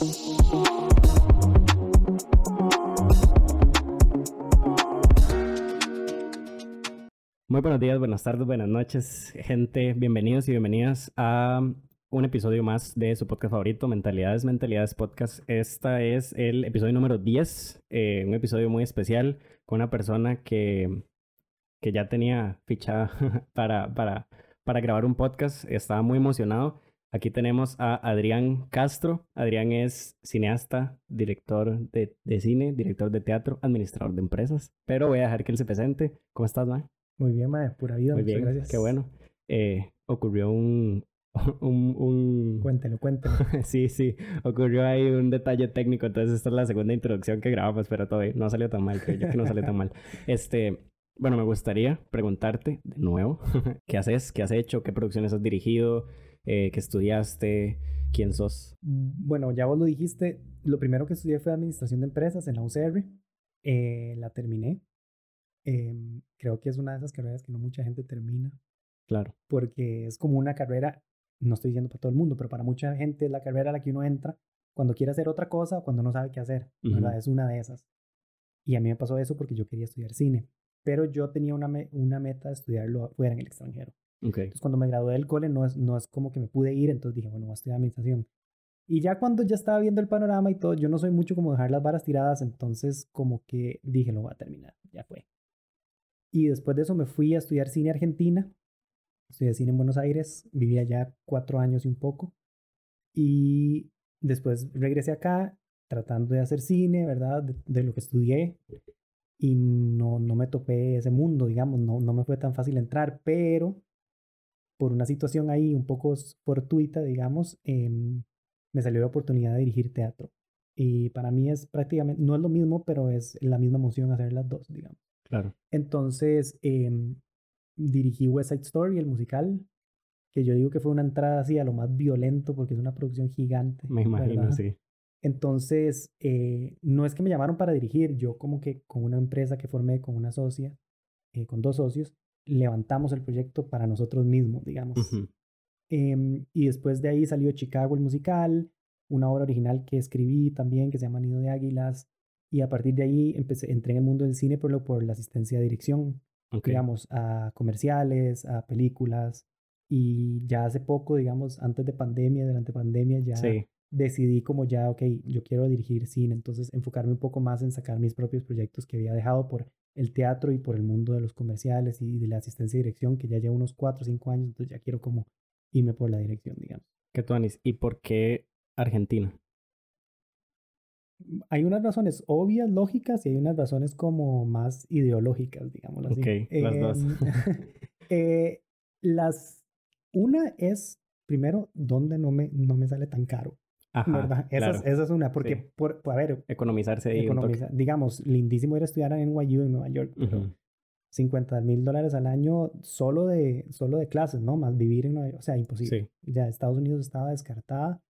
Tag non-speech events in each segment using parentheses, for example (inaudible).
Muy buenos días, buenas tardes, buenas noches, gente. Bienvenidos y bienvenidas a un episodio más de su podcast favorito, Mentalidades, Mentalidades Podcast. Esta es el episodio número 10, eh, un episodio muy especial con una persona que, que ya tenía fichada (laughs) para, para, para grabar un podcast. Estaba muy emocionado. Aquí tenemos a Adrián Castro. Adrián es cineasta, director de, de cine, director de teatro, administrador de empresas. Pero voy a dejar que él se presente. ¿Cómo estás, man? Muy bien, madre, pura vida. Muy muchas bien, gracias. qué bueno. Eh, ocurrió un, (laughs) un, un... Cuéntelo, cuéntelo. (laughs) sí, sí, ocurrió ahí un detalle técnico, entonces esta es la segunda introducción que grabamos, pero todavía no salió tan mal, creo yo que no salió tan mal. (laughs) Este, bueno, me gustaría preguntarte de nuevo, ¿qué haces? ¿Qué has hecho? ¿Qué producciones has dirigido? Eh, ¿Qué estudiaste? ¿Quién sos? Bueno, ya vos lo dijiste. Lo primero que estudié fue Administración de Empresas en la UCR. Eh, la terminé. Em, creo que es una de esas carreras que no mucha gente termina. Claro. Porque es como una carrera, no estoy diciendo para todo el mundo, pero para mucha gente es la carrera a la que uno entra cuando quiere hacer otra cosa o cuando no sabe qué hacer. ¿verdad? Ujú. Es una de esas. Y a mí me pasó eso porque yo quería estudiar cine. Pero yo tenía una, me- una meta de estudiarlo fuera en el extranjero. Ok. Entonces, cuando me gradué del cole, no es, no es como que me pude ir, entonces dije, bueno, voy a estudiar administración. Y ya cuando ya estaba viendo el panorama y todo, yo no soy mucho como dejar las varas tiradas, entonces como que dije, lo voy a terminar, ya fue. Y después de eso me fui a estudiar cine Argentina. Estudié cine en Buenos Aires, viví allá cuatro años y un poco. Y después regresé acá tratando de hacer cine, ¿verdad? De, de lo que estudié. Y no, no me topé ese mundo, digamos, no, no me fue tan fácil entrar, pero por una situación ahí un poco fortuita, digamos, em, me salió la oportunidad de dirigir teatro. Y para mí es prácticamente, no es lo mismo, pero es la misma emoción hacer las dos, digamos. Claro. Entonces, em, dirigí West Side Story, el musical, que yo digo que fue una entrada así a lo más violento porque es una producción gigante. Me imagino, ¿verdad? sí. Entonces, eh, no es que me llamaron para dirigir, yo como que con una empresa que formé con una socia, eh, con dos socios, levantamos el proyecto para nosotros mismos, digamos. Em, y después de ahí salió Chicago el musical, una obra original que escribí también que se llama Nido de Águilas. Y a partir de ahí empecé, entré en el mundo del cine por, lo, por la asistencia de dirección, Ok. digamos, a comerciales, a películas. Y ya hace poco, digamos, antes de pandemia, durante pandemia, ya Sí. decidí como ya, ok, yo quiero dirigir cine, entonces enfocarme un poco más en sacar mis propios proyectos que había dejado por el teatro y por el mundo de los comerciales y de la asistencia de dirección, que ya llevo unos cuatro o cinco años, entonces ya quiero como irme por la dirección, digamos. ¿Qué tú, Anis? ¿Y por qué Argentina? Hay unas razones obvias, lógicas, y hay unas razones como más ideológicas, digámoslo así. Ok, las dos. Em, (laughs) (laughs) eh, las, una es, primero, donde no me, no me sale tan caro, Ajá, ¿verdad? Esa, es, claro. esa es una, porque, Sí. por, a ver, Economizarse economiza- digamos, lindísimo ir a estudiar en NYU en Nueva York, pero Ujú. 50 mil dólares al año solo de, solo de clases, ¿no? Más vivir en Nueva York, o sea, imposible. Sí. Ya Estados Unidos estaba descartada.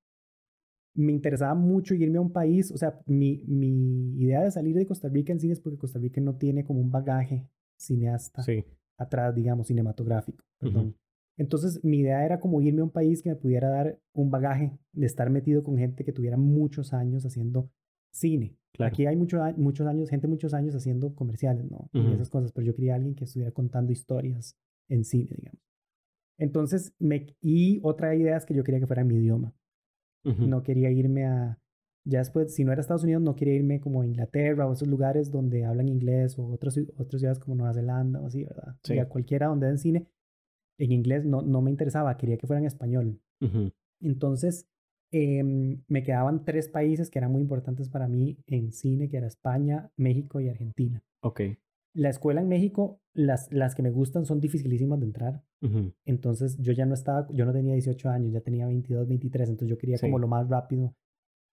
Me interesaba mucho irme a un país, o sea, mi, mi idea de salir de Costa Rica en cine es porque Costa Rica no tiene como un bagaje cineasta Sí. atrás, digamos, cinematográfico. Perdón. Ujú. Entonces, mi idea era como irme a un país que me pudiera dar un bagaje de estar metido con gente que tuviera muchos años haciendo cine. Claro. Aquí hay mucho a- muchos años, gente muchos años haciendo comerciales, ¿no? Y esas cosas, pero yo quería alguien que estuviera contando historias en cine, digamos. Entonces, me, y otra idea es que yo quería que fuera mi idioma. No quería irme a, ya después, si no era Estados Unidos, no quería irme como a Inglaterra o esos lugares donde hablan inglés o otras, otras ciudades como Nueva Zelanda o así, ¿verdad? Sí. Y a cualquiera donde den cine, en inglés no, no me interesaba, quería que fuera en español. Ujú. Entonces, em, me quedaban tres países que eran muy importantes para mí en cine, que era España, México y Argentina. Ok. La escuela en México, las, las que me gustan son dificilísimas de entrar. Ujú. Entonces yo ya no estaba, yo no tenía 18 años, ya tenía 22, 23, entonces yo quería como Sí. lo más rápido.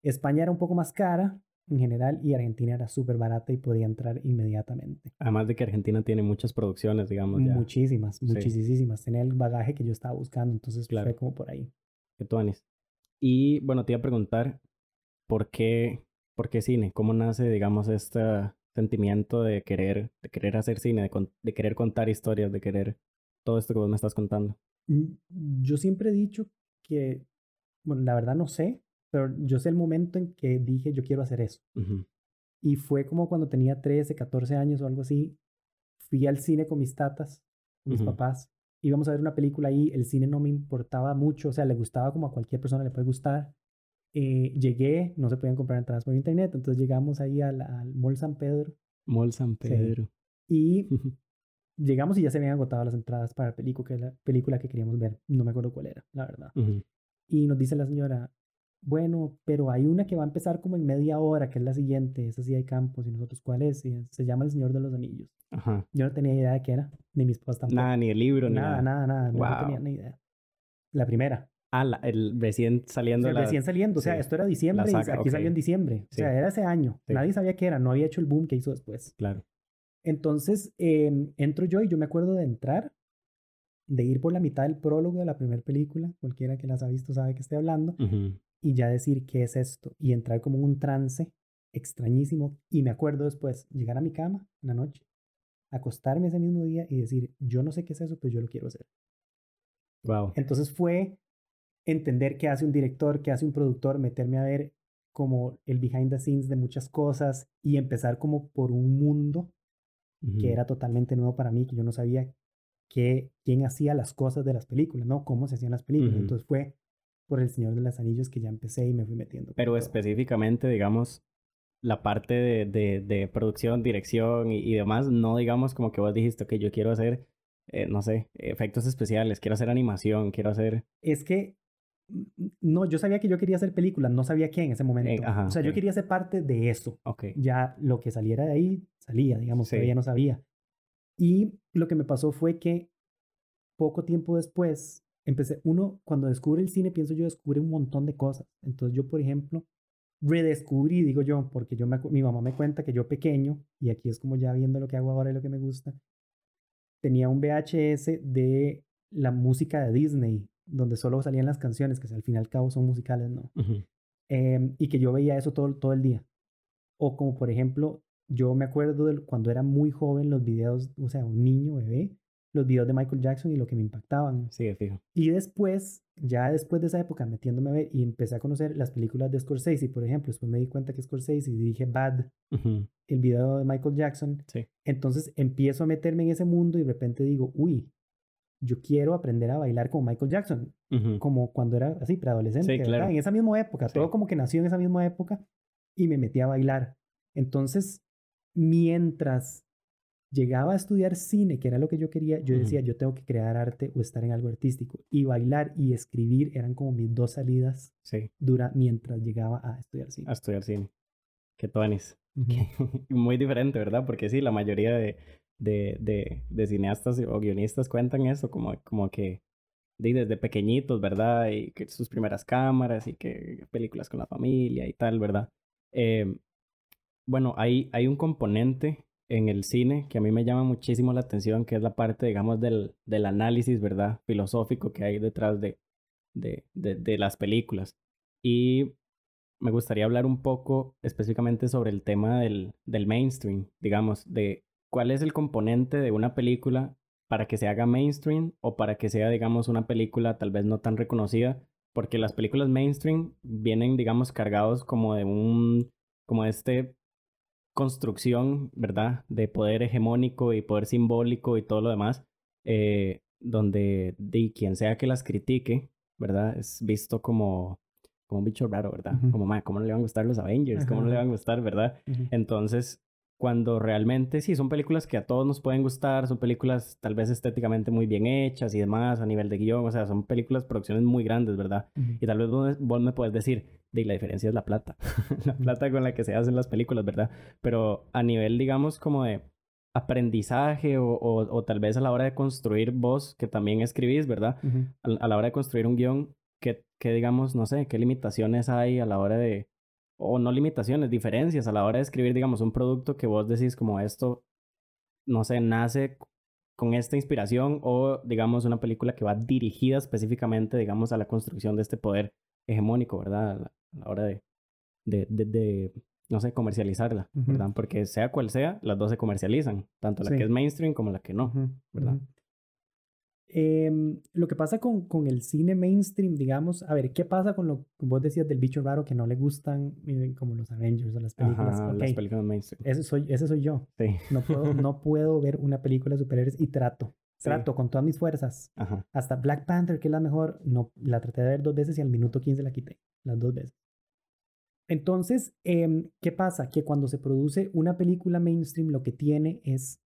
España era un poco más cara en general y Argentina era súper barata y podía entrar inmediatamente. Además de que Argentina tiene muchas producciones, digamos, ya. Muchísimas, Sí. muchísimas. Tenía el bagaje que yo estaba buscando, entonces Claro. fue como por ahí. que tú, Anis. Y bueno, te iba a preguntar, ¿por qué, por qué cine? ¿Cómo nace, digamos, este sentimiento de querer, de querer hacer cine, de, con- de querer contar historias, de querer todo esto que vos me estás contando? Mm, Yo siempre he dicho que, bueno, la verdad no sé, pero yo sé el momento en que dije, yo quiero hacer eso. Y fue como cuando tenía 13, 14 años o algo así, fui al cine con mis tatas, mis papás, íbamos a ver una película ahí, el cine no me importaba mucho, o sea, le gustaba como a cualquier persona le puede gustar. Eh, llegué, no se podían comprar entradas por internet, entonces llegamos ahí al, al Mall San Pedro. Mall San Pedro. Y (laughs) llegamos y ya se habían agotado las entradas para la película, la película que queríamos ver. No me acuerdo cuál era, la verdad. Y nos dice la señora, bueno, pero hay una que va a empezar como en media hora, que es la siguiente, esa sí hay campos, y nosotros, ¿cuál es? se llama El Señor de los Anillos. Yo no tenía idea de qué era, ni mis papás tampoco. Nada, ni el libro, nada. Nada, nada, no, tenía ni idea. La primera. Ah, el recién saliendo. recién saliendo, o sea, esto era diciembre y aquí salió en diciembre. O sea, era ese año. Nadie sabía qué era, no había hecho el boom que hizo después. Claro. Entonces, em, entro yo y yo me acuerdo de entrar, de ir por la mitad del prólogo de la primera película, cualquiera que las ha visto sabe que estoy hablando, y ya decir qué es esto, y entrar como en un trance extrañísimo. Y me acuerdo después llegar a mi cama en la noche, acostarme ese mismo día y decir, yo no sé qué es eso, pero yo lo quiero hacer. Wow. Entonces fue entender qué hace un director, qué hace un productor, meterme a ver como el behind the scenes de muchas cosas y empezar como por un mundo que era totalmente nuevo para mí, que yo no sabía que, quién hacía las cosas de las películas, ¿no? Cómo se hacían las películas. Entonces fue por El Señor de los Anillos que ya empecé y me fui metiendo. Pero específicamente, digamos, la parte de, de, de producción, dirección y, demás, no digamos como que vos dijiste que yo quiero hacer, eh, no sé, efectos especiales, quiero hacer animación, quiero hacer... Es que no, yo sabía que yo quería hacer películas, no sabía qué en ese momento. o sea, yo quería ser parte de eso. Okay. Ya lo que saliera de ahí, salía, digamos, que ya no sabía. Y lo que me pasó fue que poco tiempo después, empecé, uno, cuando descubre el cine, pienso yo, descubre un montón de cosas. Entonces yo, por ejemplo, redescubrí, digo yo, porque yo mi mamá me cuenta que yo pequeño, y aquí es como ya viendo lo que hago ahora y lo que me gusta, tenía un VHS de la música de Disney, donde solo salían las canciones, que al fin y al cabo son musicales, ¿no? Em, y que yo veía eso todo, todo el día. O como por ejemplo, yo me acuerdo de cuando era muy joven los videos, o sea, un niño, bebé, los videos de Michael Jackson y lo que me impactaban. Sí, fijo. Y después, ya después de esa época, metiéndome a ver y empecé a conocer las películas de Scorsese, por ejemplo, después me di cuenta que Scorsese dirige Bad, el video de Michael Jackson. Sí. Entonces empiezo a meterme en ese mundo y de repente digo, uy, yo quiero aprender a bailar como Michael Jackson, como cuando era así, preadolescente, sí, claro. en esa misma época, todo como que nació en esa misma época y me metí a bailar. Entonces, mientras llegaba a estudiar cine, que era lo que yo quería, yo decía, yo tengo que crear arte o estar en algo artístico. Y bailar y escribir eran como mis dos salidas sí. dura mientras llegaba a estudiar cine. A estudiar cine. Qué tonis. (laughs) Muy diferente, ¿verdad? Porque sí, la mayoría de, de, de, de cineastas o guionistas cuentan eso, como, como que desde pequeñitos, ¿verdad? Y que sus primeras cámaras y que películas con la familia y tal, ¿verdad? Eh, bueno, hay, hay un componente en el cine que a mí me llama muchísimo la atención, que es la parte, digamos, del, del análisis, ¿verdad? Filosófico que hay detrás de, de, de, de las películas. Y me gustaría hablar un poco específicamente sobre el tema del, del mainstream, digamos, de cuál es el componente de una película para que se haga mainstream o para que sea, digamos, una película tal vez no tan reconocida, porque las películas mainstream vienen, digamos, cargados como de un, como de este construcción, ¿verdad? De poder hegemónico y poder simbólico y todo lo demás, eh, donde de quien sea que las critique, ¿verdad? Es visto como, como un bicho raro, ¿verdad? Como, ¿cómo no le van a gustar los Avengers? ¿Cómo no le van a gustar, verdad? Entonces, cuando realmente sí, son películas que a todos nos pueden gustar, son películas tal vez estéticamente muy bien hechas y demás, a nivel de guion, o sea, son películas, producciones muy grandes, ¿verdad? Y tal vez vos, me puedes decir, de la diferencia es la plata, (laughs) la plata con la que se hacen las películas, ¿verdad? Pero a nivel, digamos, como de aprendizaje o, o, tal vez a la hora de construir vos, que también escribís, ¿verdad? a, la hora de construir un guion, ¿qué, ¿qué, digamos, no sé, qué limitaciones hay a la hora de o no limitaciones, diferencias a la hora de escribir, digamos, un producto que vos decís como esto, no sé, nace con esta inspiración o, digamos, una película que va dirigida específicamente, digamos, a la construcción de este poder hegemónico, ¿verdad? A la, hora de, de, de, no sé, comercializarla, ¿verdad? Porque sea cual sea, las dos se comercializan, tanto la que es mainstream como la que no, ¿verdad? Em, lo que pasa con, con, el cine mainstream, digamos, a ver, ¿qué pasa con lo que vos decías del bicho raro que no le gustan como los Avengers o las películas? Ajá, las películas mainstream. Ese soy, ese soy yo. Sí. No puedo, (laughs) no puedo ver una película de superhéroes y trato. Trato con todas mis fuerzas. Ajá. Hasta Black Panther, que es la mejor, no, la traté de ver dos veces y al minuto 15 la quité. Las dos veces. Entonces, eh, ¿qué pasa? Que cuando se produce una película mainstream, lo que tiene es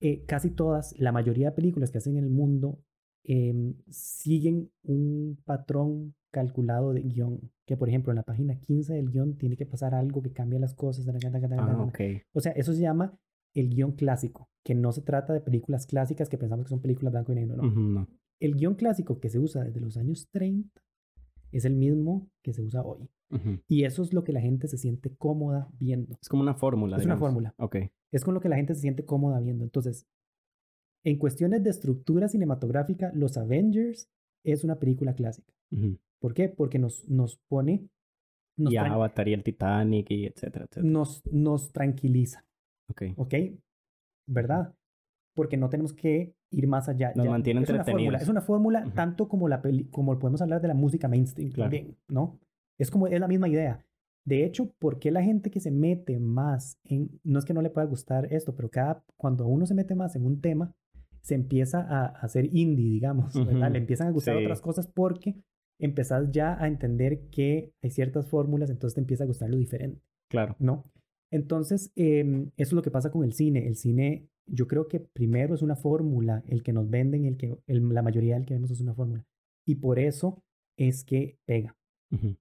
eh, casi todas, la mayoría de películas que hacen en el mundo eh, siguen un patrón calculado de guion. Que, por ejemplo, en la página 15 del guion tiene que pasar algo que cambia las cosas. Ah, okay. O sea, eso se llama el guion clásico, que no se trata de películas clásicas que pensamos que son películas blanco y negro, no. no. El guion clásico que se usa desde los años 30 es el mismo que se usa hoy. Y eso es lo que la gente se siente cómoda viendo. Es como una fórmula. Es una fórmula. Ok. Es con lo que la gente se siente cómoda viendo. Entonces, en cuestiones de estructura cinematográfica, Los Avengers es una película clásica. ¿Por qué? Porque nos, nos pone... Nos y Avatar y el Titanic y etcétera, etcétera. Nos, nos tranquiliza. Ok. Ok. ¿Verdad? Porque no tenemos que ir más allá. Nos mantiene es entretenidos. Una es una fórmula tanto como, la peli como podemos hablar de la música mainstream claro. también, ¿no? Es como, es la misma idea. De hecho, ¿por qué la gente que se mete más en, no es que no le pueda gustar esto, pero cada, cuando uno se mete más en un tema, se empieza a, hacer indie, digamos, ¿verdad? Le empiezan a gustar otras cosas porque empezás ya a entender que hay ciertas fórmulas, entonces te empieza a gustar lo diferente. Claro. ¿No? Entonces, em, eso es lo que pasa con el cine. El cine, yo creo que primero es una fórmula, el que nos venden, el que la mayoría del que vemos es una fórmula. Y por eso es que pega.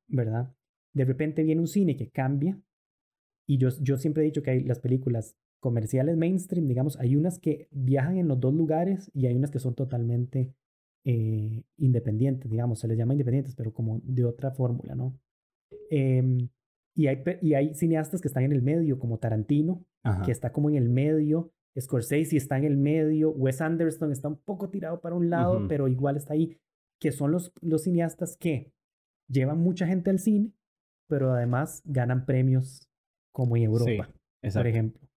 ¿Verdad? De repente viene un cine que cambia y yo, yo siempre he dicho que hay las películas comerciales mainstream, digamos, hay unas que viajan en los dos lugares y hay unas que son totalmente eh, independientes, digamos, se les llama independientes, pero como de otra fórmula, ¿no? Em, y, hay, y hay cineastas que están en el medio, como Tarantino, que está como en el medio, Scorsese está en el medio, Wes Anderson está un poco tirado para un lado, pero igual está ahí, que son los, los cineastas que llevan mucha gente al cine, pero además ganan premios como en Europa, por ejemplo.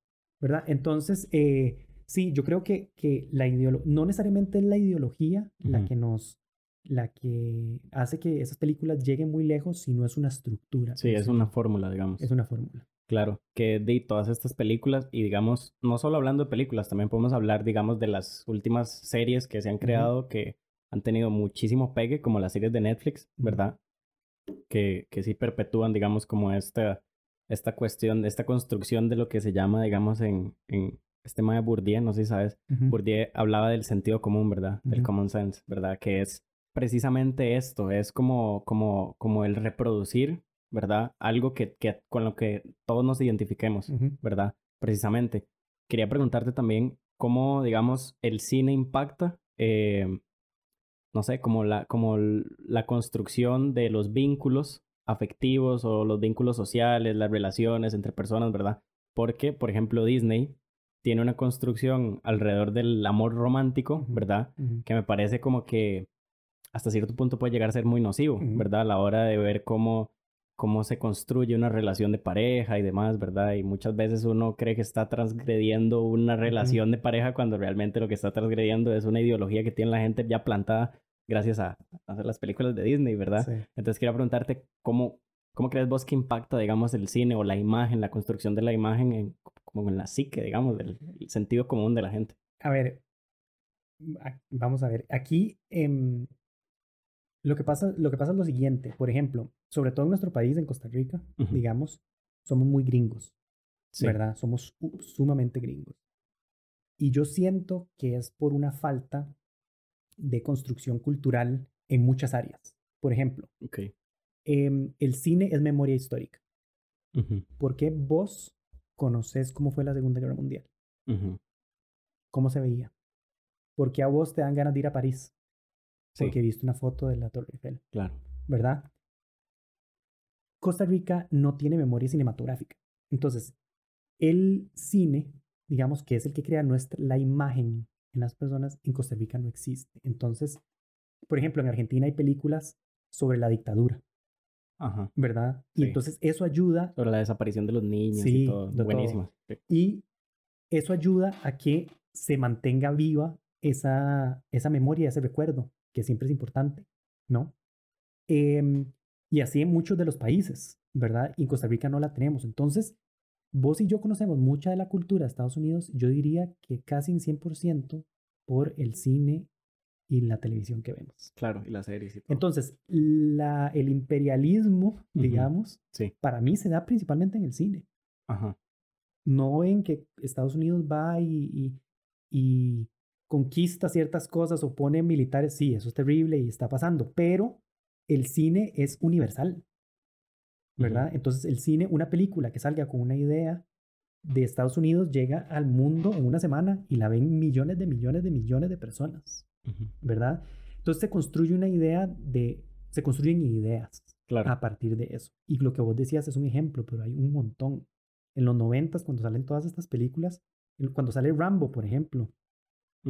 ¿Verdad? Entonces, eh, sí, yo creo que, que la ideología, no necesariamente es la ideología la que nos, la que hace que esas películas lleguen muy lejos, sino es una estructura. Sí, es una fórmula, digamos. Es una fórmula. Claro, que de todas estas películas, y digamos, no solo hablando de películas, también podemos hablar, digamos, de las últimas series que se han creado que han tenido muchísimo pegue, como las series de Netflix, ¿verdad? Que, que sí perpetúan, digamos, como esta, esta cuestión, esta construcción de lo que se llama, digamos, en, en este tema de Bourdieu, no sé si sabes, Bourdieu hablaba del sentido común, ¿verdad? Del common sense, ¿verdad? Que es precisamente esto, es como, como, como el reproducir, ¿verdad? Algo que, que con lo que todos nos identifiquemos, ¿verdad? Precisamente. Quería preguntarte también cómo, digamos, el cine impacta eh, no sé, como la, como la construcción de los vínculos afectivos o los vínculos sociales, las relaciones entre personas, ¿verdad? Porque, por ejemplo, Disney tiene una construcción alrededor del amor romántico, ¿verdad? Que me parece como que hasta cierto punto puede llegar a ser muy nocivo, ¿verdad? A la hora de ver cómo, cómo se construye una relación de pareja y demás, ¿verdad? Y muchas veces uno cree que está transgrediendo una relación de pareja cuando realmente lo que está transgrediendo es una ideología que tiene la gente ya plantada gracias a, las películas de Disney, ¿verdad? Entonces quería preguntarte cómo, cómo crees vos que impacta, digamos, el cine o la imagen, la construcción de la imagen en, como en la psique, digamos, del sentido común de la gente. A ver, vamos a ver, aquí em, lo, que pasa, lo que pasa es lo siguiente, por ejemplo, sobre todo en nuestro país, en Costa Rica, digamos, somos muy gringos, ¿verdad? Somos sumamente gringos. Y yo siento que es por una falta de construcción cultural en muchas áreas. Por ejemplo, em, el cine es memoria histórica. ¿Por qué vos conoces cómo fue la Segunda Guerra Mundial? ¿Cómo se veía? ¿Por qué a vos te dan ganas de ir a París? Porque viste una foto de la Torre Eiffel. Claro. ¿Verdad? Costa Rica no tiene memoria cinematográfica. Entonces, el cine, digamos que es el que crea nuestra, la imagen en las personas, en Costa Rica no existe. Entonces, por ejemplo, en Argentina hay películas sobre la dictadura. Ajá. ¿Verdad? Y entonces eso ayuda. Sobre la desaparición de los niños y todo. Buenísimo. Y eso ayuda a que se mantenga viva esa, esa memoria, ese recuerdo, que siempre es importante, ¿no? Em, y así en muchos de los países, ¿verdad? Y en Costa Rica no la tenemos. Entonces, vos y yo conocemos mucha de la cultura de Estados Unidos, yo diría que casi en 100% por el cine y la televisión que vemos. Claro, y las series y todo. Entonces, la, el imperialismo, (laughs) digamos, sí. para mí se da principalmente en el cine. Ajá. No en que Estados Unidos va y, y, y conquista ciertas cosas o pone militares, sí, eso es terrible y está pasando, pero el cine es universal, ¿verdad? Entonces el cine, una película que salga con una idea de Estados Unidos llega al mundo en una semana y la ven millones de millones de millones de personas, ¿verdad? Entonces se construye una idea de, se construyen ideas claro. a partir de eso. Y lo que vos decías es un ejemplo, pero hay un montón. En los noventas, cuando salen todas estas películas, cuando sale Rambo, por ejemplo,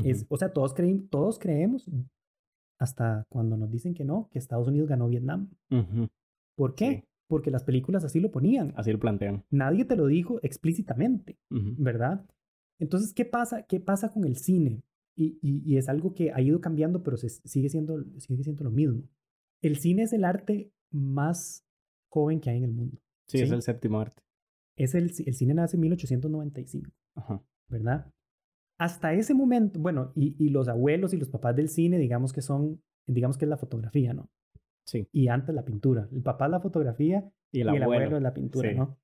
es, o sea, todos, creí, todos creemos, hasta cuando nos dicen que no, que Estados Unidos ganó Vietnam. ¿Por qué? Sí. Porque las películas así lo ponían. Así lo plantean. Nadie te lo dijo explícitamente, ¿verdad? Entonces, ¿qué pasa, ¿qué pasa con el cine? Y, y, y, es algo que ha ido cambiando, pero se, sigue, siendo, sigue siendo lo mismo. El cine es el arte más joven que hay en el mundo. Sí, ¿sí? es el séptimo arte. Es el, el cine nace en 1895, Ajá. ¿verdad? Hasta ese momento, bueno, y, y, los abuelos y los papás del cine, digamos que son, digamos que es la fotografía, ¿no? Sí. Y antes la pintura. El papá es la fotografía y el, y el abuelo. abuelo es la pintura, sí. ¿no?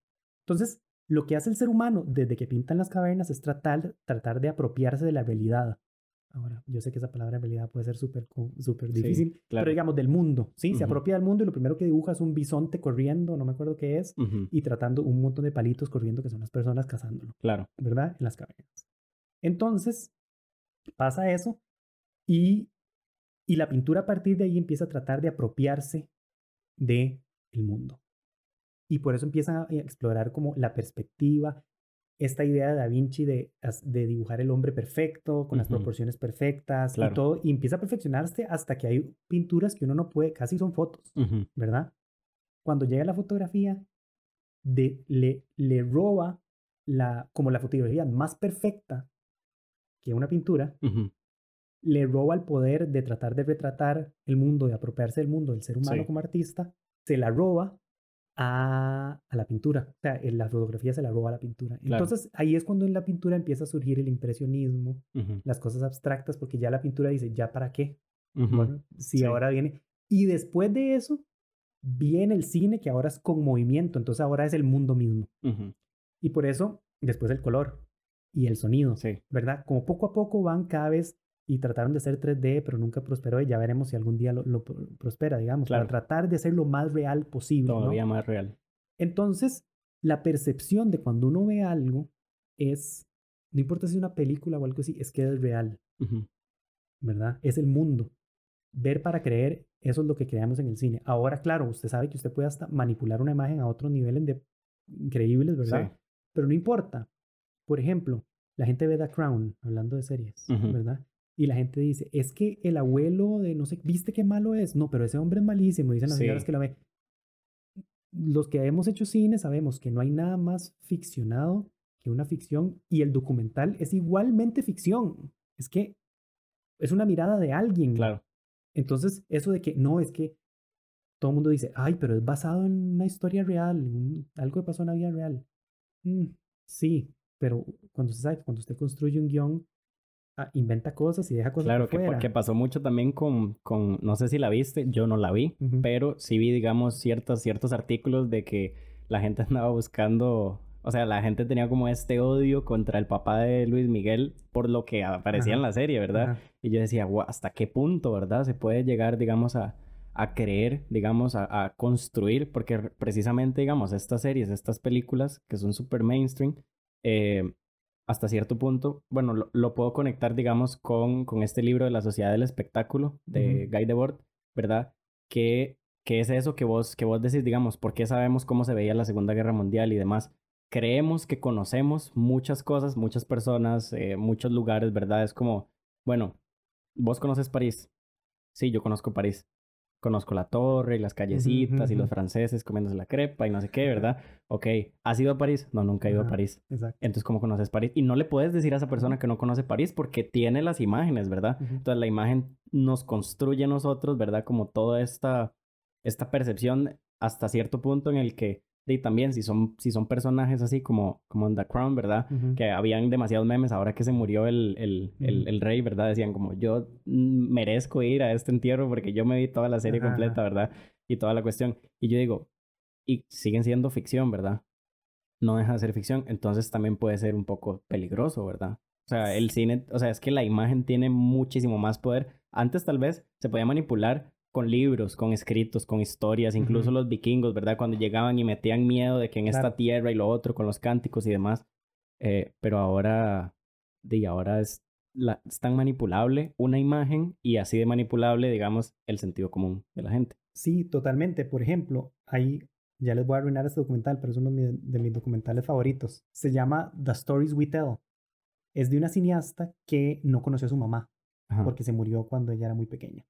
Entonces, lo que hace el ser humano desde que pinta en las cavernas es tratar, tratar de apropiarse de la realidad. Ahora, yo sé que esa palabra realidad puede ser súper súper difícil, sí, claro. pero digamos del mundo, ¿sí? Uh -huh. Se apropia del mundo y lo primero que dibuja es un bisonte corriendo, no me acuerdo qué es, uh -huh. y tratando un montón de palitos corriendo que son las personas cazándolo. Claro. ¿Verdad? En las cavernas. Entonces, pasa eso y, y la pintura a partir de ahí empieza a tratar de apropiarse de el mundo. Y por eso empieza a explorar como la perspectiva, esta idea de Da Vinci de, de dibujar el hombre perfecto, con uh -huh. las proporciones perfectas claro. y todo, y empieza a perfeccionarse hasta que hay pinturas que uno no puede, casi son fotos, uh -huh. ¿verdad? Cuando llega la fotografía, de, le, le roba la, como la fotografía más perfecta que una pintura, uh -huh. le roba el poder de tratar de retratar el mundo, de apropiarse del mundo del ser humano sí. como artista, se la roba a, a, la pintura. O sea, en la fotografía se la roba a la pintura. Claro. Entonces, ahí es cuando en la pintura empieza a surgir el impresionismo, uh -huh. las cosas abstractas, porque ya la pintura dice, ¿ya para qué? Uh -huh. Bueno, si sí. ahora viene. Y después de eso, viene el cine que ahora es con movimiento, entonces ahora es el mundo mismo. Uh -huh. Y por eso, después el color y el sonido, sí. ¿verdad? Como poco a poco van cada vez y trataron de hacer 3D, pero nunca prosperó y ya veremos si algún día lo, lo prospera, digamos, claro. para tratar de hacer lo más real posible. Todavía ¿no? más real. Entonces, la percepción de cuando uno ve algo es, no importa si es una película o algo así, es que es real, uh -huh. ¿verdad? Es el mundo. Ver para creer, eso es lo que creamos en el cine. Ahora, claro, usted sabe que usted puede hasta manipular una imagen a otros niveles de increíbles, ¿verdad? Sí. Pero no importa. Por ejemplo, la gente ve The Crown, hablando de series, uh -huh. ¿verdad? Y la gente dice, es que el abuelo de no sé, ¿viste qué malo es? No, pero ese hombre es malísimo, dicen las sí. señoras que lo ven. Los que hemos hecho cine sabemos que no hay nada más ficcionado que una ficción y el documental es igualmente ficción. Es que es una mirada de alguien. Claro. Entonces, eso de que no, es que todo el mundo dice, ay, pero es basado en una historia real, en algo que pasó en la vida real. Mm, sí, pero cuando usted sabe que cuando usted construye un guion, ah, inventa cosas y deja cosas Claro, que, que pasó mucho también con, con, no sé si la viste, yo no la vi, pero sí vi, digamos, ciertos, ciertos artículos de que la gente (laughs) andaba buscando, o sea, la gente tenía como este odio contra el papá de Luis Miguel por lo que aparecía Ajá. en la serie, ¿verdad? Ajá. Y yo decía, "Guau, ¿hasta qué punto, verdad? Se puede llegar, digamos, a, a creer, digamos, a, a construir, porque re- precisamente, digamos, estas series, estas películas que son súper mainstream, eh, hasta cierto punto, bueno, lo, lo puedo conectar, digamos, con, con este libro de la Sociedad del Espectáculo de Ujú. Guy Debord, ¿verdad? Que, que es eso que vos, que vos decís, digamos, ¿por qué sabemos cómo se veía la Segunda Guerra Mundial y demás? Creemos que conocemos muchas cosas, muchas personas, eh, muchos lugares, ¿verdad? Es como, bueno, vos conoces París. Sí, yo conozco París. Conozco la torre y las callecitas y los franceses comiéndose la crepa y no sé qué, ¿verdad? Ok, ¿has ido a París? No, nunca he ido a. París. Exacto. Entonces, ¿cómo conoces París? Y no le puedes decir a esa persona que no conoce París porque tiene las imágenes, ¿verdad? Entonces, la imagen nos construye a nosotros, ¿verdad? Como toda esta, esta percepción hasta cierto punto en el que, y también, si son, si son personajes así como, como en The Crown, ¿verdad? Que habían demasiados memes ahora que se murió el, el, el, el rey, ¿verdad? Decían como yo merezco ir a este entierro porque yo me vi toda la serie completa, ¿verdad? Y toda la cuestión. Y yo digo, y siguen siendo ficción, ¿verdad? No deja de ser ficción, entonces también puede ser un poco peligroso, ¿verdad? O sea, el cine, o sea, es que la imagen tiene muchísimo más poder. Antes tal vez se podía manipular con libros, con escritos, con historias, incluso los vikingos, ¿verdad? Cuando llegaban y metían miedo de que en Claro. esta tierra y lo otro, con los cánticos y demás. Eh, pero ahora, di, ahora es, la, es tan manipulable una imagen y así de manipulable, digamos, el sentido común de la gente. Sí, totalmente. Por ejemplo, ahí ya les voy a arruinar este documental, pero es uno de mi- de mis documentales favoritos. Se llama The Stories We Tell. Es de una cineasta que no conoció a su mamá Ajá. porque se murió cuando ella era muy pequeña.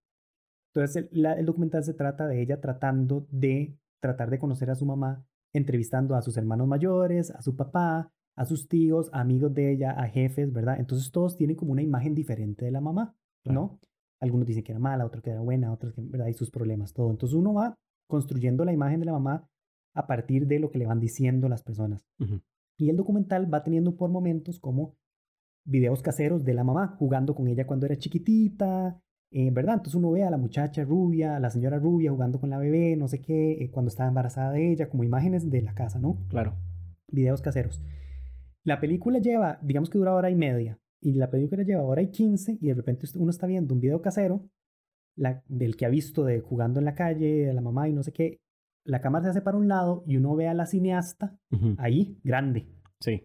Entonces, el, la- el documental se trata de ella tratando de tratar de conocer a su mamá, entrevistando a sus hermanos mayores, a su papá, a sus tíos, a amigos de ella, a jefes, ¿verdad? Entonces, todos tienen como una imagen diferente de la mamá, ¿no? Algunos dicen que era mala, otros que era buena, otros que, ¿verdad? Y sus problemas, todo. Entonces, uno va construyendo la imagen de la mamá a partir de lo que le van diciendo las personas. Y el documental va teniendo por momentos como videos caseros de la mamá jugando con ella cuando era chiquitita, eh, ¿verdad? Entonces uno ve a la muchacha rubia, a la señora rubia jugando con la bebé, no sé qué, eh, cuando estaba embarazada de ella, como imágenes de la casa, ¿no? Claro. Videos caseros. La película lleva, digamos que dura hora y media, y la película lleva hora y quince, y de repente uno está viendo un video casero la- del que ha visto de jugando en la calle, de la mamá y no sé qué. La cámara se hace para un lado y uno ve a la cineasta Ujú. ahí, grande, Sí.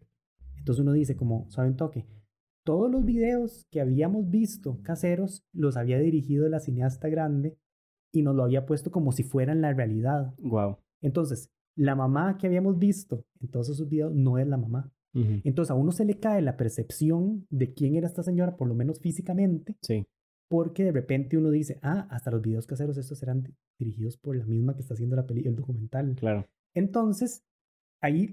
entonces uno dice como, ¿sabe un toque? Todos los videos que habíamos visto caseros los había dirigido la cineasta grande y nos lo había puesto como si fueran la realidad. Wow. Entonces, la mamá que habíamos visto en todos esos videos no es la mamá. Entonces a uno se le cae la percepción de quién era esta señora, por lo menos físicamente, Sí. porque de repente uno dice, ah, hasta los videos caseros estos eran di- dirigidos por la misma que está haciendo la peli el documental. Claro. Entonces, ahí,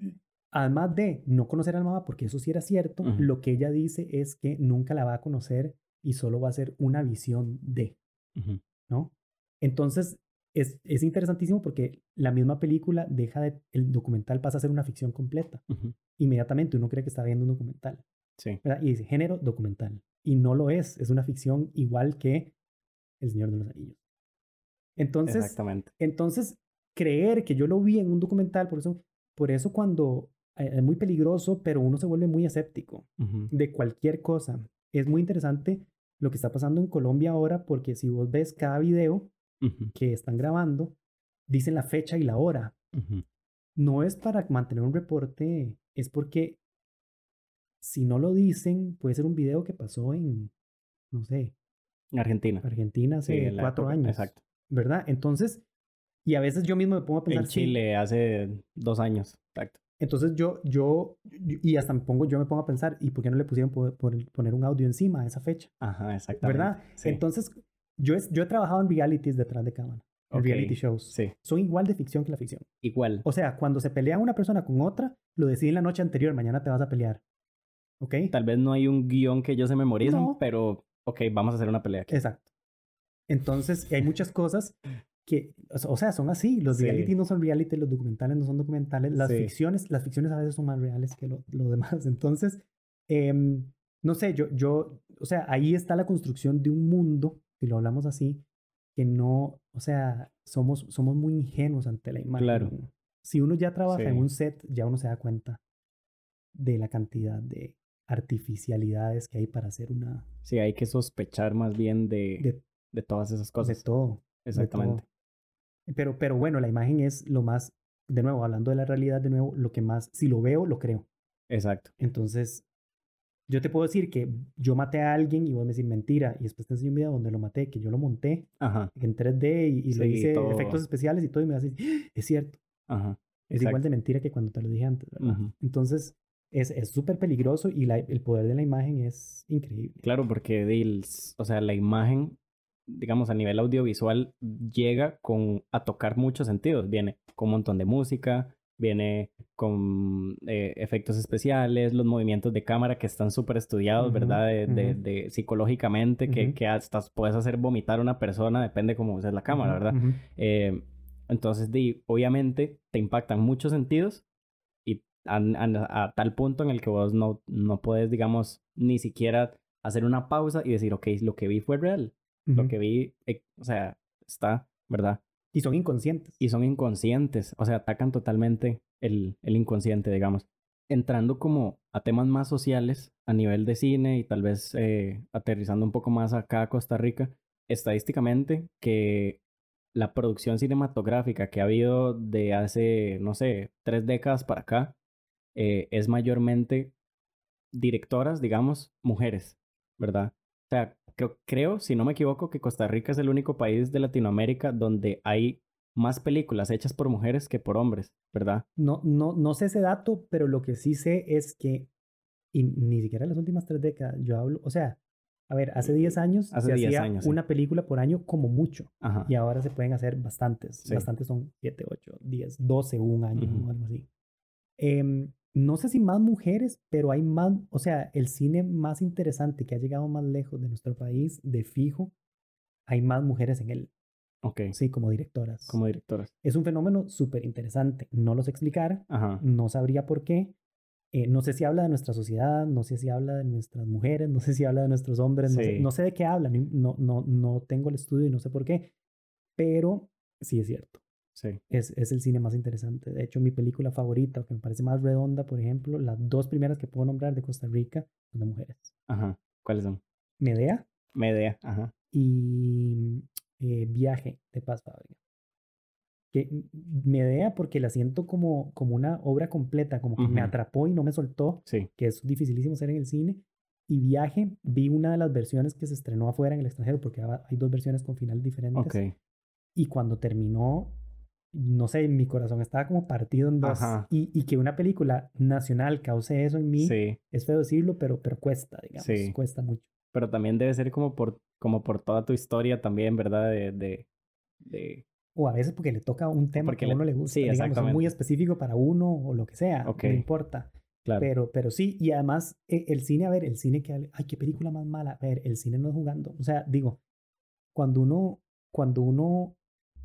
además de no conocer a la mamá, porque eso sí era cierto, Ujú. lo que ella dice es que nunca la va a conocer y solo va a ser una visión de, Ujú. ¿no? Entonces, es, es interesantísimo porque la misma película deja de, el documental pasa a ser una ficción completa. Ujú. Inmediatamente uno cree que está viendo un documental, Sí. ¿verdad? Y dice, género documental. Y no lo es, es una ficción igual que El Señor de los Anillos. Entonces, Exactamente. entonces, creer que yo lo vi en un documental, por eso, por eso cuando es muy peligroso, pero uno se vuelve muy escéptico de cualquier cosa. Es muy interesante lo que está pasando en Colombia ahora, porque si vos ves cada video que están grabando, dicen la fecha y la hora. No es para mantener un reporte, es porque si no lo dicen, puede ser un video que pasó en, no sé, Argentina. Argentina hace cuatro época- años. Exacto. ¿Verdad? Entonces, y a veces yo mismo me pongo a pensar En sí, Chile hace dos años. Exacto. Entonces yo, yo, y hasta me pongo, yo me pongo a pensar, ¿y por qué no le pusieron por- poner un audio encima a esa fecha? Ajá, exactamente. ¿Verdad? Sí. Entonces, yo, es- yo he trabajado en realities detrás de cámara, en reality shows. Sí. Son igual de ficción que la ficción. Igual. O sea, cuando se pelea una persona con otra, lo deciden la noche anterior, mañana te vas a pelear. ¿Ok? Tal vez no hay un guion que ellos se memoricen, No. pero ok, vamos a hacer una pelea aquí. Exacto. Entonces, hay muchas cosas que, o sea, son así. Los Sí. reality no son reality, los documentales no son documentales. Las Sí. ficciones, las ficciones a veces son más reales que lo, lo demás. Entonces, em, no sé, yo, yo, o sea, ahí está la construcción de un mundo, si lo hablamos así, que no, o sea, somos, somos muy ingenuos ante la imagen. Claro. Si uno ya trabaja en Sí. un set, ya uno se da cuenta de la cantidad de artificialidades que hay para hacer una, Sí, hay que sospechar más bien de, de, de, todas esas de cosas. todo. de Exactamente. todo. Pero, pero bueno, la imagen es lo más, de nuevo, hablando de la realidad, de nuevo, lo que más, si lo veo, lo creo. Exacto. Entonces, yo te puedo decir que yo maté a alguien y vos me decís mentira, y después te enseño un video donde lo maté, que yo lo monté Ajá, en 3D y, y le hice todo. efectos especiales y todo, y me vas a decir, "¡Ah! es cierto, ajá. es igual de mentira que cuando te lo dije antes. Entonces, es es súper peligroso y la- el poder de la imagen es increíble. Claro, porque o sea, la imagen digamos, a nivel audiovisual, llega con, a tocar muchos sentidos. Viene con un montón de música, viene con eh, efectos especiales, los movimientos de cámara que están súper estudiados, ¿verdad? De, de, psicológicamente, que, que, hasta puedes hacer vomitar a una persona, depende cómo uses la cámara, ¿verdad? Eh, entonces, obviamente, te impactan muchos sentidos y a, tal punto en el que vos no, no puedes, digamos, ni siquiera hacer una pausa y decir, ok, lo que vi fue real. Lo que vi, eh, o sea, está, ¿verdad? Y son inconscientes. Y son inconscientes, o sea, atacan totalmente el, el inconsciente, digamos. Entrando como a temas más sociales a nivel de cine y tal vez eh, aterrizando un poco más acá a Costa Rica, estadísticamente que la producción cinematográfica que ha habido de hace, no sé, tres décadas para acá, eh, es mayormente directoras, digamos, mujeres, ¿verdad? O sea, creo, creo, si no me equivoco, que Costa Rica es el único país de Latinoamérica donde hay más películas hechas por mujeres que por hombres, ¿verdad? No, no, no sé ese dato, pero lo que sí sé es que, y ni siquiera en las últimas tres décadas, yo hablo, o sea, a ver, hace 10 años hace se 10 hacía años, una película por año como mucho. Ajá. Y ahora se pueden hacer bastantes. Bastantes son 7, 8, 10, 12 un año o algo así. Eh, no sé si más mujeres, pero hay más, o sea, el cine más interesante que ha llegado más lejos de nuestro país, de fijo, hay más mujeres en él. Ok. Sí, como directoras. Como directoras. Es un fenómeno súper interesante. No lo sé explicar, Ajá. no sabría por qué. Eh, no sé si habla de nuestra sociedad, no sé si habla de nuestras mujeres, no sé si habla de nuestros hombres, no, sé, no sé de qué habla, no, no, no tengo el estudio y no sé por qué, pero sí es cierto. Sí. Es, es, el cine más interesante. De hecho, mi película favorita, que me parece más redonda, por ejemplo, las dos primeras que puedo nombrar de Costa Rica son de mujeres. Ajá. ¿Cuáles son? Medea. Medea, ajá. Y eh, Viaje de Paz Fábrica. Que Medea porque la siento como, como una obra completa, como que me atrapó y no me soltó, sí. que es dificilísimo hacer en el cine. Y Viaje, vi una de las versiones que se estrenó afuera en el extranjero, porque hay dos versiones con final diferentes. Okay. Y cuando terminó, no sé, mi corazón estaba como partido en dos. Y, y, que una película nacional cause eso en mí, sí. es feo decirlo, pero, pero cuesta, digamos, sí. cuesta mucho. Pero también debe ser como por, como por toda tu historia también, ¿verdad? De, de, de... O a veces porque le toca un tema porque que a uno le, gusta, sí, digamos, muy específico para uno o lo que sea, okay. no importa. Claro. Pero, pero sí, y además eh, el cine, a ver, el cine que, ay, qué película más mala, a ver, el cine no es jugando. O sea, digo, cuando uno, cuando uno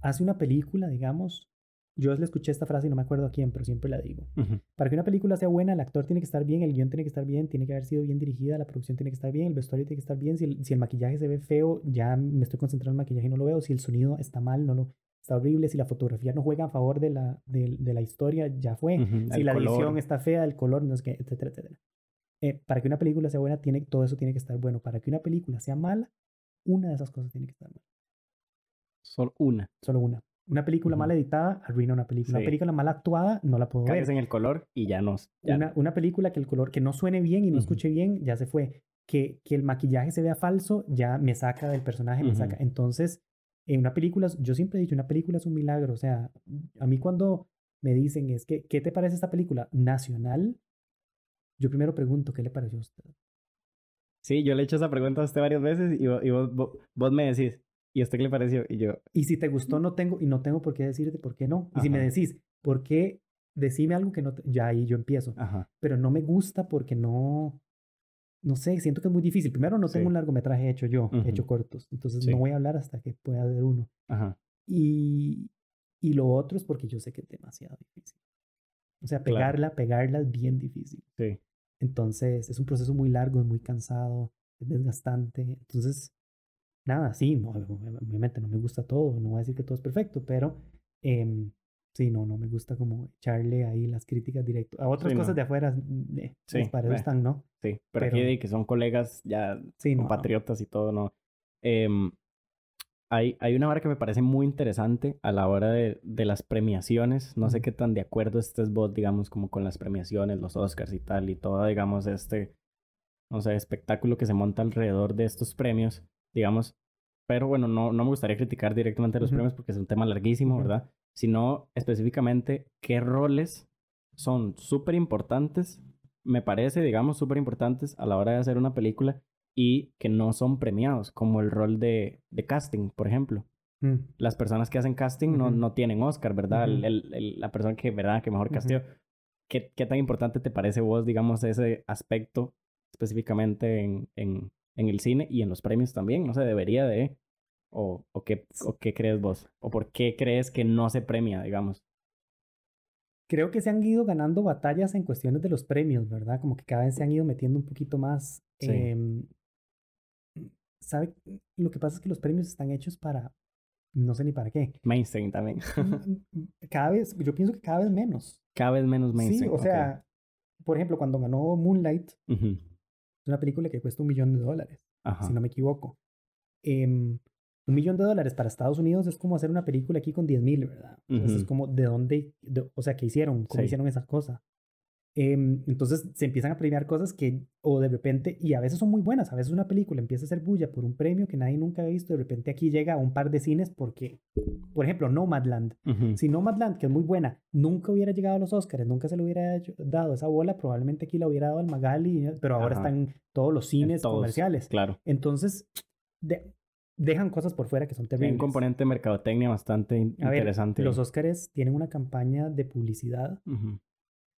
hace una película, digamos, yo le escuché esta frase y no me acuerdo a quién, pero siempre la digo. Uh -huh. Para que una película sea buena, el actor tiene que estar bien, el guion tiene que estar bien, tiene que haber sido bien dirigida, la producción tiene que estar bien, el vestuario tiene que estar bien. Si el, si el maquillaje se ve feo, ya me estoy concentrando en el maquillaje y no lo veo. Si el sonido está mal, no lo está horrible. Si la fotografía no juega a favor de la, de, de la historia, ya fue. Uh -huh. Si el la color. edición está fea, el color, no es que, etcétera, etcétera. Eh, para que una película sea buena, tiene, todo eso tiene que estar bueno. Para que una película sea mala, una de esas cosas tiene que estar mal. Solo una. Solo una. Una película uh -huh. mal editada arruina una película. Sí. Una película mal actuada no la puedo Caes ver. en el color y ya no. Ya. Una, una, película que el color, que no suene bien y no Uh -huh. escuche bien, ya se fue. Que, que el maquillaje se vea falso, ya me saca del personaje, Uh me saca. Entonces, en una película, yo siempre he dicho, una película es un milagro. O sea, a mí cuando me dicen es que, ¿qué te parece esta película nacional? Yo primero pregunto, ¿qué le pareció a usted? Sí, yo le he hecho esa pregunta a usted varias veces y, y vos, vos, vos, me decís, ¿y a usted qué le pareció? Y yo... Y si te gustó, no tengo, y no tengo por qué decirte por qué no. Y Ajá. si me decís, ¿por qué? Decime algo que no, te, ya ahí yo empiezo. Ajá. Pero no me gusta porque no, no sé, siento que es muy difícil. Primero, no tengo sí. un largometraje hecho yo, uh -huh. hecho cortos. Entonces sí. no voy a hablar hasta que pueda haber uno. Ajá. Y, y lo otro es porque yo sé que es demasiado difícil. O sea, pegarla, claro. pegarla es bien difícil. Sí. Entonces, es un proceso muy largo, es muy cansado, es desgastante. Entonces, nada, sí, no, obviamente no me gusta todo, no voy a decir que todo es perfecto, pero eh, sí, no, no me gusta como echarle ahí las críticas directo. A otras sí, cosas no. de afuera, eh, sí, para eso están, ¿no? Sí, pero, pero, aquí que son colegas ya sí, compatriotas no. y todo, ¿no? Eh, hay, hay una hora que me parece muy interesante a la hora de, de las premiaciones. No mm. sé qué tan de acuerdo estés vos, digamos, como con las premiaciones, los Oscars y tal, y todo, digamos, este, no sé, espectáculo que se monta alrededor de estos premios, digamos. Pero bueno, no, no me gustaría criticar directamente los uh -huh. premios porque es un tema larguísimo, uh -huh. ¿verdad? Sino específicamente qué roles son súper importantes, me parece, digamos, súper importantes a la hora de hacer una película y que no son premiados, como el rol de, de casting, por ejemplo. Mm. Las personas que hacen casting no, Ujú. no tienen Oscar, ¿verdad? El- Ujú. el- el- la persona que, ¿verdad? Que mejor casteó. ¿Qué, ¿Qué tan importante te parece vos, digamos, ese aspecto específicamente en, en, en el cine y en los premios también? No sé, debería de... ¿O, o, qué, ¿O qué crees vos? ¿O por qué crees que no se premia, digamos? Creo que se han ido ganando batallas en cuestiones de los premios, ¿verdad? Como que cada vez se han ido metiendo un poquito más. Sí. em, ¿Sabe? Lo que pasa es que los premios están hechos para. No sé ni para qué. Mainstream también. (laughs) Cada vez, yo pienso que cada vez menos. Cada vez menos Sí, mainstream. o ok. sea, por ejemplo, cuando ganó Moonlight. Es una película que cuesta un millón de dólares, Ajá. si no me equivoco. Em, un millón de dólares para Estados Unidos es como hacer una película aquí con 10 mil, ¿verdad? Entonces es como de dónde, de- o sea, ¿qué hicieron? ¿Cómo Sí. hicieron esa cosa? Em, entonces se empiezan a premiar cosas que, o de repente, y a veces son muy buenas, a veces una película empieza a ser bulla por un premio que nadie nunca ha visto, de repente aquí llega a un par de cines porque, por ejemplo, Nomadland. Ujú. Si Nomadland, que es muy buena, nunca hubiera llegado a los Oscars, nunca se le hubiera dado esa bola, probablemente aquí la hubiera dado al Magali, pero ahora Ajá. están todos los cines todos, comerciales. Claro. Entonces, de- dejan cosas por fuera que son Hay terribles. un componente de mercadotecnia bastante ver, interesante. los Oscars tienen una campaña de publicidad Ujú.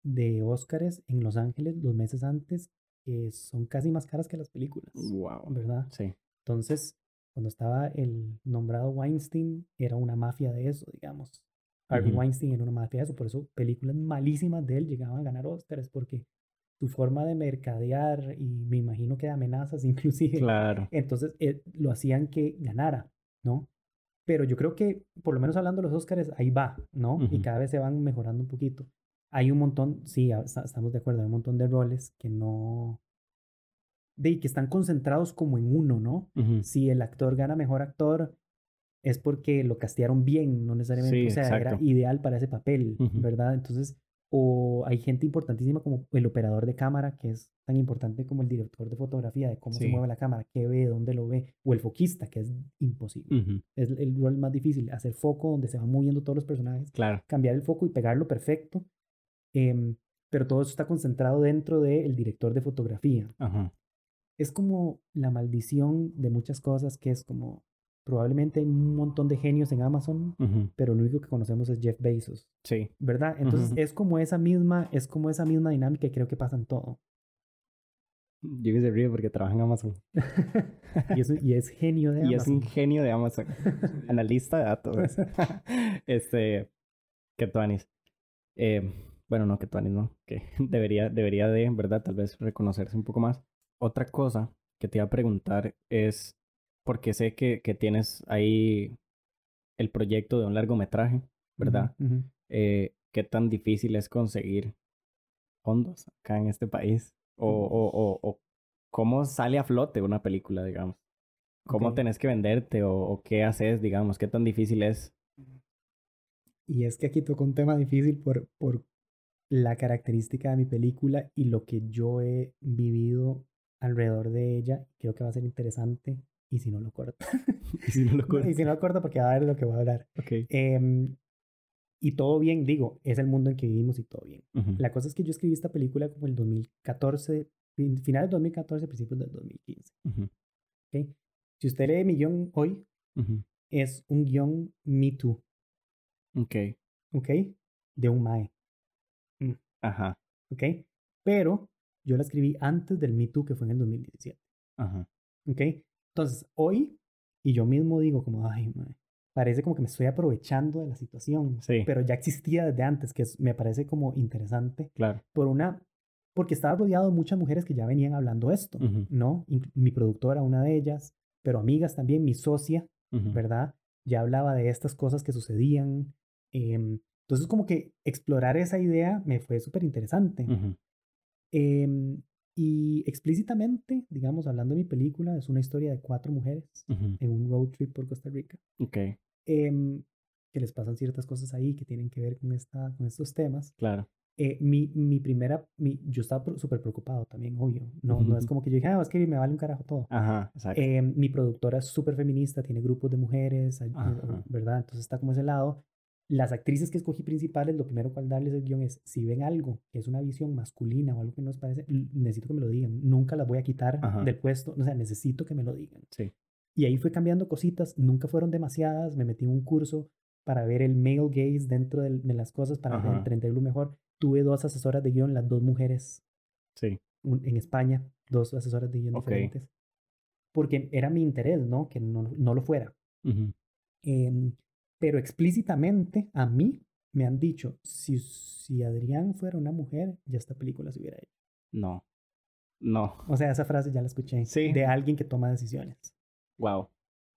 De Oscars en Los Ángeles los meses antes que son casi más caras que las películas, Wow. ¿verdad? Sí. Entonces, cuando estaba el nombrado Weinstein, era una mafia de eso, digamos. Harvey. Weinstein era una mafia de eso, por eso películas malísimas de él llegaban a ganar Oscars, porque su forma de mercadear y me imagino que de amenazas (laughs) inclusive, Claro. entonces eh, lo hacían que ganara, ¿no? Pero yo creo que, por lo menos hablando de los Oscars, ahí va, ¿no? Y Ujú. cada vez se van mejorando un poquito. Hay un montón, sí, estamos de acuerdo, hay un montón de roles que no... De que están concentrados como en uno, ¿no? Ujú. Si el actor gana mejor actor, es porque lo castearon bien, no necesariamente, Sí, o sea, era exacto. ideal para ese papel, Ujú. ¿verdad? Entonces, o hay gente importantísima como el operador de cámara, que es tan importante como el director de fotografía, de cómo se Sí. mueve la cámara, qué ve, dónde lo ve, o el foquista, que es imposible. Ujú. Es el rol más difícil, hacer foco donde se van moviendo todos los personajes, Claro. cambiar el foco y pegarlo perfecto. Em, pero todo eso está concentrado dentro del director de fotografía Ajá. es como la maldición de muchas cosas que es como probablemente hay un montón de genios en Amazon, Ujú. pero lo único que conocemos es Jeff Bezos, Sí. ¿verdad? Entonces Ujú. es como esa misma, es como esa misma dinámica y creo que pasa en todo. Yo que se ríe porque trabaja en Amazon. (laughs) Y es, y es genio de (laughs) Y es Amazon. un genio de Amazon. (laughs) Analista de datos. este. Que tuanis. Eh, bueno, no, que tuanis, no. Que (laughs) debería, debería de, ¿verdad? Tal vez reconocerse un poco más. Otra cosa que te iba a preguntar es. Porque sé que, que tienes ahí el proyecto de un largometraje, ¿verdad? Eh, qué tan difícil es conseguir fondos acá en este país o, o, o, o cómo sale a flote una película, digamos. ¿Cómo tenés que venderte o, qué haces, digamos? ¿Qué tan difícil es? Y es que aquí toco un tema difícil por, por la característica de mi película y lo que yo he vivido alrededor de ella. Creo que va a ser interesante. Y si no lo corto. (laughs) Y si no lo y cuentas. si no lo corto porque va a ver de lo que voy a hablar. Ok. Em, y todo bien, digo, es el mundo en que vivimos y todo bien. La cosa es que yo escribí esta película como el 2014, fin- finales del 2014, principios del 2015. Ujú. ¿ok? Si usted lee mi guion hoy, es un guion Me Too, Ok. ¿ok? De un MAE, Ajá. ¿ok? Pero yo la escribí antes del Me Too, que fue en el 2017, Ajá. ¿ok? Entonces, hoy, y yo mismo digo como, ay, parece como que me estoy aprovechando de la situación, Sí. pero ya existía desde antes, que me parece como interesante. Claro. por una, porque estaba rodeado de muchas mujeres que ya venían hablando esto. ¿no? Mi productora, una de ellas, pero amigas también, mi socia, Ujú. ¿verdad? Ya hablaba de estas cosas que sucedían. em, entonces, como que explorar esa idea me fue súper interesante. Em, y explícitamente, digamos, hablando de mi película, es una historia de cuatro mujeres en un road trip por Costa Rica, Ok. em, que les pasan ciertas cosas ahí que tienen que ver con, esta, con estos temas. Claro. Eh, mi, mi primera, mi, yo estaba súper preocupado también, obvio. No, no es como que yo dije, ah, es que me vale un carajo todo. Ajá. Exacto. Eh, mi productora es súper feminista, tiene grupos de mujeres, Ajá. ¿verdad? Entonces está como ese lado. Las actrices que escogí principales, lo primero cual darles el guion es, si ven algo que es una visión masculina o algo que no les parece, necesito que me lo digan. Nunca las voy a quitar del puesto. O sea, necesito que me lo digan. Sí. Y ahí fue cambiando cositas. Nunca fueron demasiadas. Me metí en un curso para ver el male gaze dentro de, las cosas, para entenderlo mejor. Tuve dos asesoras de guion, las dos mujeres. Sí. en España, dos asesoras de guion diferentes. Porque era mi interés, ¿no? Que no, no lo fuera. eh, pero explícitamente a mí me han dicho, si, si Adrián fuera una mujer, ya esta película se hubiera hecho. No. No. O sea, esa frase ya la escuché. Sí. De alguien que toma decisiones. Wow.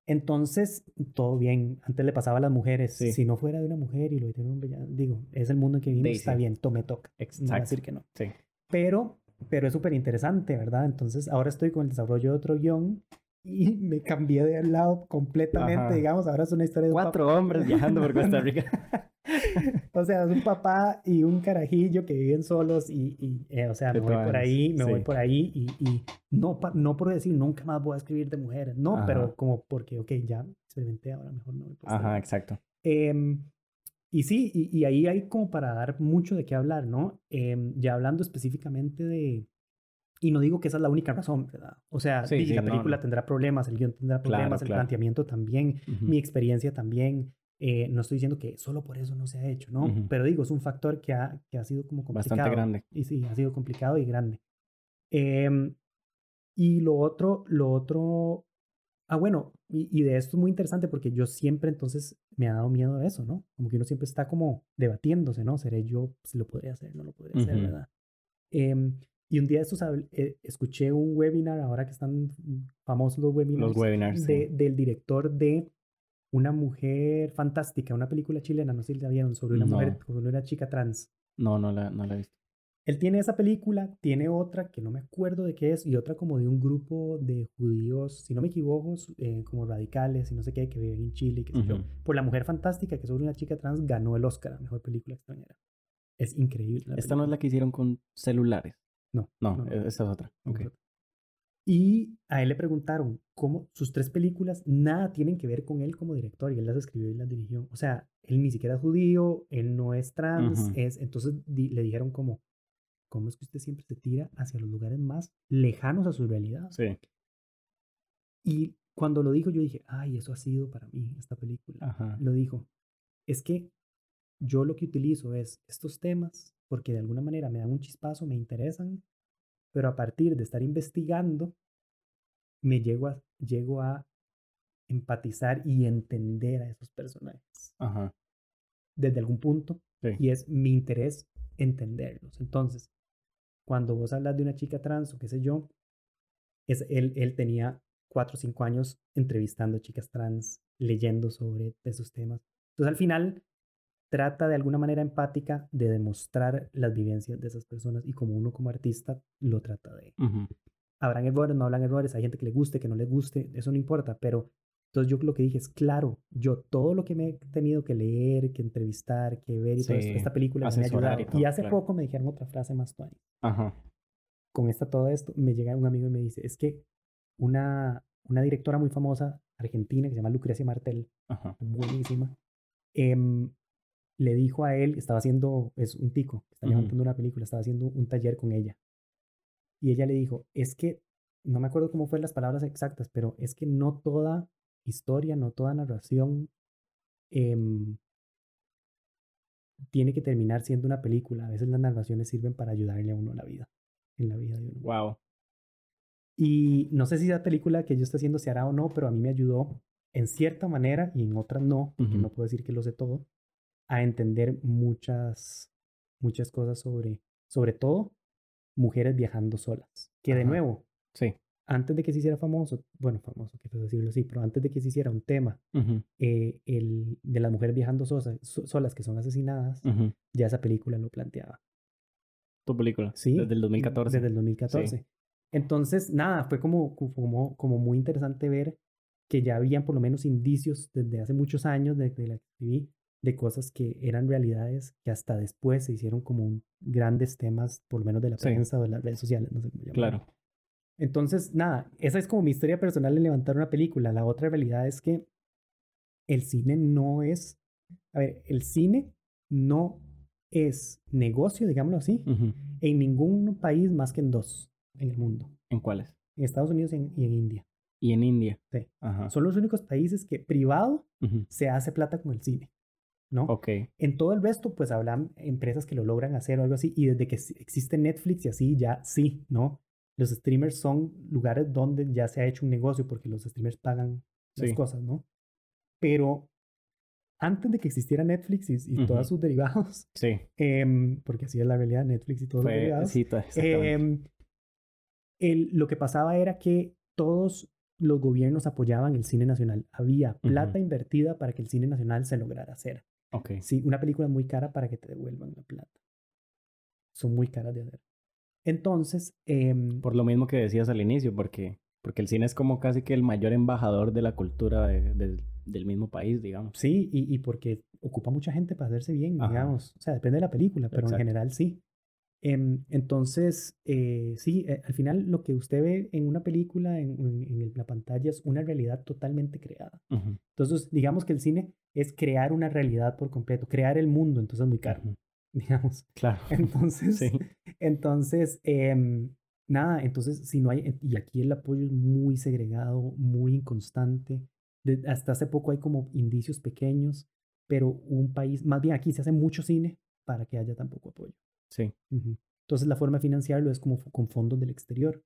Entonces, todo bien. Antes le pasaba a las mujeres. Si no fuera de una mujer y lo de un ya digo, es el mundo en que vivimos, está bien, tome toca. Exacto. No decir que no. Sí. Pero, pero es súper interesante, ¿verdad? Entonces, ahora estoy con el desarrollo de otro guion y me cambié de lado completamente, digamos, ahora es una historia de cuatro hombres viajando por Costa Rica. (laughs) o sea, es un papá y un carajillo que viven solos y, y eh, o sea, me voy por ahí, me voy por ahí y, y, no, no por decir nunca más voy a escribir de mujeres, no, pero como porque, ok, ya experimenté, ahora mejor no. Ajá, exacto. Eh, y sí, y, y, ahí hay como para dar mucho de qué hablar, ¿no? Eh, ya hablando específicamente de, y no digo que esa es la única razón, ¿verdad? O sea, la película tendrá problemas, el guion tendrá problemas, el planteamiento también, mi experiencia también. Eh, no estoy diciendo que solo por eso no se ha hecho, ¿no? Pero digo, es un factor que ha, que ha sido como complicado. Bastante grande. Y sí, ha sido complicado y grande. Em, y lo otro, lo otro, ah, bueno, y, y, de esto es muy interesante porque yo siempre entonces me ha dado miedo a eso, ¿no? Como que uno siempre está como debatiéndose, ¿no? ¿Seré yo, si lo podría hacer, no lo podría hacer, ¿verdad? Eh, y un día de estos eh, escuché un webinar, ahora que están famosos los webinars, los webinars del director de Una mujer fantástica, una película chilena, no sé si la vieron, sobre una mujer, sobre una chica trans. No, no la, no la he visto. Él tiene esa película, tiene otra que no me acuerdo de qué es, y otra como de un grupo de judíos, si no me equivoco, eh, como radicales y no sé qué, que viven en Chile, sé yo. Por La Mujer Fantástica, que sobre una chica trans, ganó el Oscar a Mejor Película Extranjera. Es increíble. Esta no es la que hicieron con celulares. No. No, e-, esa es otra. Okay. Y a él le preguntaron cómo sus tres películas nada tienen que ver con él como director y él las escribió y las dirigió. O sea, él ni siquiera es judío, él no es trans, es, entonces le dijeron como, ¿cómo es que usted siempre se tira hacia los lugares más lejanos a su realidad? Sí. Y cuando lo dijo yo dije, ay, eso ha sido para mí esta película. Lo dijo, es que yo lo que utilizo es estos temas porque de alguna manera me dan un chispazo, me interesan, pero a partir de estar investigando, me llego a, llego a empatizar y entender a esos personajes. Ajá. Desde algún punto. Y es mi interés entenderlos. Entonces, cuando vos hablas de una chica trans o qué sé yo, es, él, él tenía cuatro o cinco años entrevistando chicas trans, leyendo sobre esos temas. Entonces, al final, trata de alguna manera empática de demostrar las vivencias de esas personas y como uno como artista lo trata de. Habrán errores, no habrán errores, hay gente que le guste, que no le guste, eso no importa, pero entonces yo lo que dije es, claro, yo todo lo que me he tenido que leer, que entrevistar, que ver y todo esto, esta película me ha ayudado. Y, hace poco me dijeron otra frase más tuani. Ajá. Con esta todo esto, me llega un amigo y me dice, es que una, una directora muy famosa argentina que se llama Lucrecia Martel, buenísima, eh, le dijo a él, estaba haciendo, es un tico, está levantando una película, estaba haciendo un taller con ella. Y ella le dijo, es que, no me acuerdo cómo fueron las palabras exactas, pero es que no toda historia, no toda narración em, tiene que terminar siendo una película. A veces las narraciones sirven para ayudarle a uno a la vida, en la vida de uno. Wow. Y no sé si esa película que yo estoy haciendo se hará o no, pero a mí me ayudó en cierta manera y en otras no, porque no puedo decir que lo sé todo, a entender muchas, muchas cosas sobre, sobre todo, mujeres viajando solas. Que de nuevo, sí. antes de que se hiciera famoso, bueno, famoso, que puedo decirlo así, pero antes de que se hiciera un tema eh, el, de las mujeres viajando solas que son asesinadas, ya esa película lo planteaba. ¿Tu película? Sí. Desde el 2014. Desde el 2014. Entonces, nada, fue como, como, como muy interesante ver que ya habían por lo menos indicios desde hace muchos años de, de la que escribí de cosas que eran realidades que hasta después se hicieron como grandes temas, por lo menos de la prensa o de las redes sociales, no sé cómo Claro. Entonces, nada, esa es como mi historia personal en levantar una película. La otra realidad es que el cine no es A ver, el cine no es negocio, digámoslo así, en ningún país más que en dos en el mundo. ¿En cuáles? En Estados Unidos y en, y en India. Y en India. Sí. Ajá. Son los únicos países que privado se hace plata con el cine. ¿No? Ok. En todo el resto, pues hablan empresas que lo logran hacer o algo así. Y desde que existe Netflix y así, ya sí, ¿no? Los streamers son lugares donde ya se ha hecho un negocio porque los streamers pagan las Sí. cosas, ¿no? Pero antes de que existiera Netflix y, y todos sus derivados, Sí. em, porque así es la realidad, Netflix y todos los derivados, sí, em, el- lo que pasaba era que todos los gobiernos apoyaban el cine nacional. Había plata invertida para que el cine nacional se lograra hacer. Ok. Sí, una película muy cara para que te devuelvan la plata. Son muy caras de hacer. Entonces, em, Por lo mismo que decías al inicio, porque, porque el cine es como casi que el mayor embajador de la cultura de- de- del mismo país, digamos. sí, y, y porque ocupa mucha gente para hacerse bien, Ajá. digamos. O sea, depende de la película, pero Exacto. en general sí. Em, entonces, eh, sí, eh, al final lo que usted ve en una película, en, en- la pantalla, es una realidad totalmente creada. Ujú, Entonces, digamos que el cine es crear una realidad por completo, crear el mundo, entonces es muy caro, (laughs) digamos. Claro. (laughs) Entonces, Sí. entonces, em, nada, entonces, si no hay, y aquí el apoyo es muy segregado, muy inconstante. De- hasta hace poco hay como indicios pequeños, pero un país, más bien aquí se hace mucho cine para que haya tan poco apoyo. Sí. Ujú. Entonces, la forma de financiarlo es como con fondos del exterior,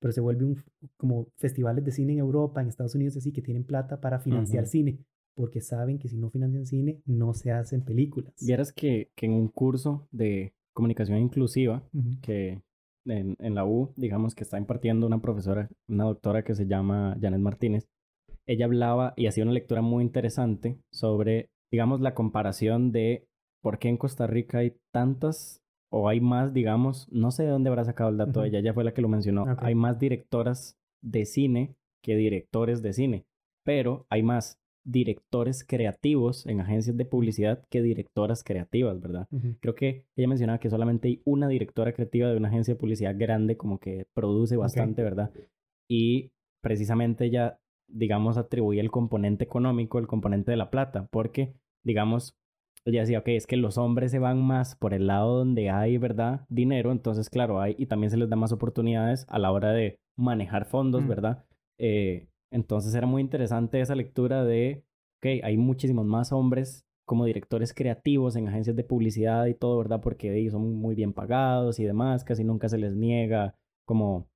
pero se vuelve un, como festivales de cine en Europa, en Estados Unidos, así que tienen plata para financiar Ujú. cine, porque saben que si no financian cine, no se hacen películas. Vieras que, que en un curso de comunicación inclusiva Ujú. que en, en la U, digamos que está impartiendo una profesora, una doctora que se llama Janet Martínez, ella hablaba y hacía una lectura muy interesante sobre, digamos, la comparación de por qué en Costa Rica hay tantas o hay más, digamos, no sé de dónde habrá sacado el dato Ujú. ella, ella fue la que lo mencionó, hay más directoras de cine que directores de cine, pero hay más directores creativos en agencias de publicidad que directoras creativas, ¿verdad? Creo que ella mencionaba que solamente hay una directora creativa de una agencia de publicidad grande, como que produce bastante, ¿verdad? Y precisamente ella, digamos, atribuía el componente económico, el componente de la plata, porque, digamos, ella decía, ok, es que los hombres se van más por el lado donde hay, ¿verdad? Dinero, entonces, claro, hay, y también se les da más oportunidades a la hora de manejar fondos, Mm. ¿verdad? Eh, entonces era muy interesante esa lectura de, ok, hay muchísimos más hombres como directores creativos en agencias de publicidad y todo, ¿verdad? Porque ellos son muy bien pagados y demás, casi nunca se les niega como,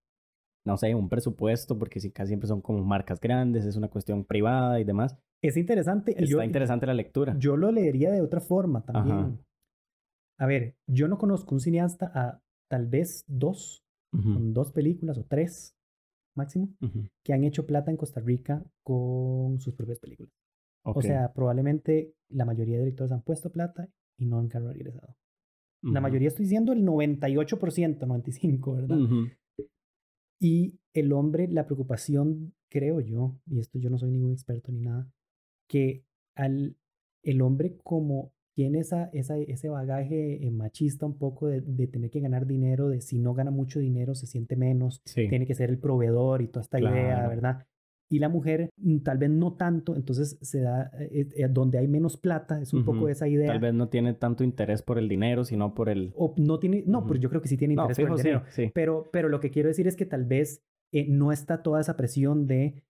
no sé, un presupuesto, porque sí, casi siempre son como marcas grandes, es una cuestión privada y demás. Es interesante. y Está yo, interesante la lectura. yo lo leería de otra forma también. Ajá. A ver, yo no conozco un cineasta a tal vez dos, Ujú, con dos películas o tres máximo, que han hecho plata en Costa Rica con sus propias películas. O sea, probablemente la mayoría de directores han puesto plata y no han regresado. La ujú, mayoría estoy diciendo el 98%, 95%, ¿verdad? Y el hombre, la preocupación, creo yo, y esto yo no soy ningún experto ni nada, que al, el hombre como tiene esa, esa, ese bagaje eh, machista un poco de, de tener que ganar dinero, de si no gana mucho dinero se siente menos, Sí, tiene que ser el proveedor y toda esta idea, Claro. ¿verdad? Y la mujer mm, tal vez no tanto, entonces se da, eh, eh, donde hay menos plata, es un poco Ujú. esa idea. tal vez no tiene tanto interés por el dinero, sino por el... O no tiene, no, Ujú. pues yo creo que sí tiene No, interés fijo, por el sí, dinero. sí. Pero, pero lo que quiero decir es que tal vez eh, no está toda esa presión de,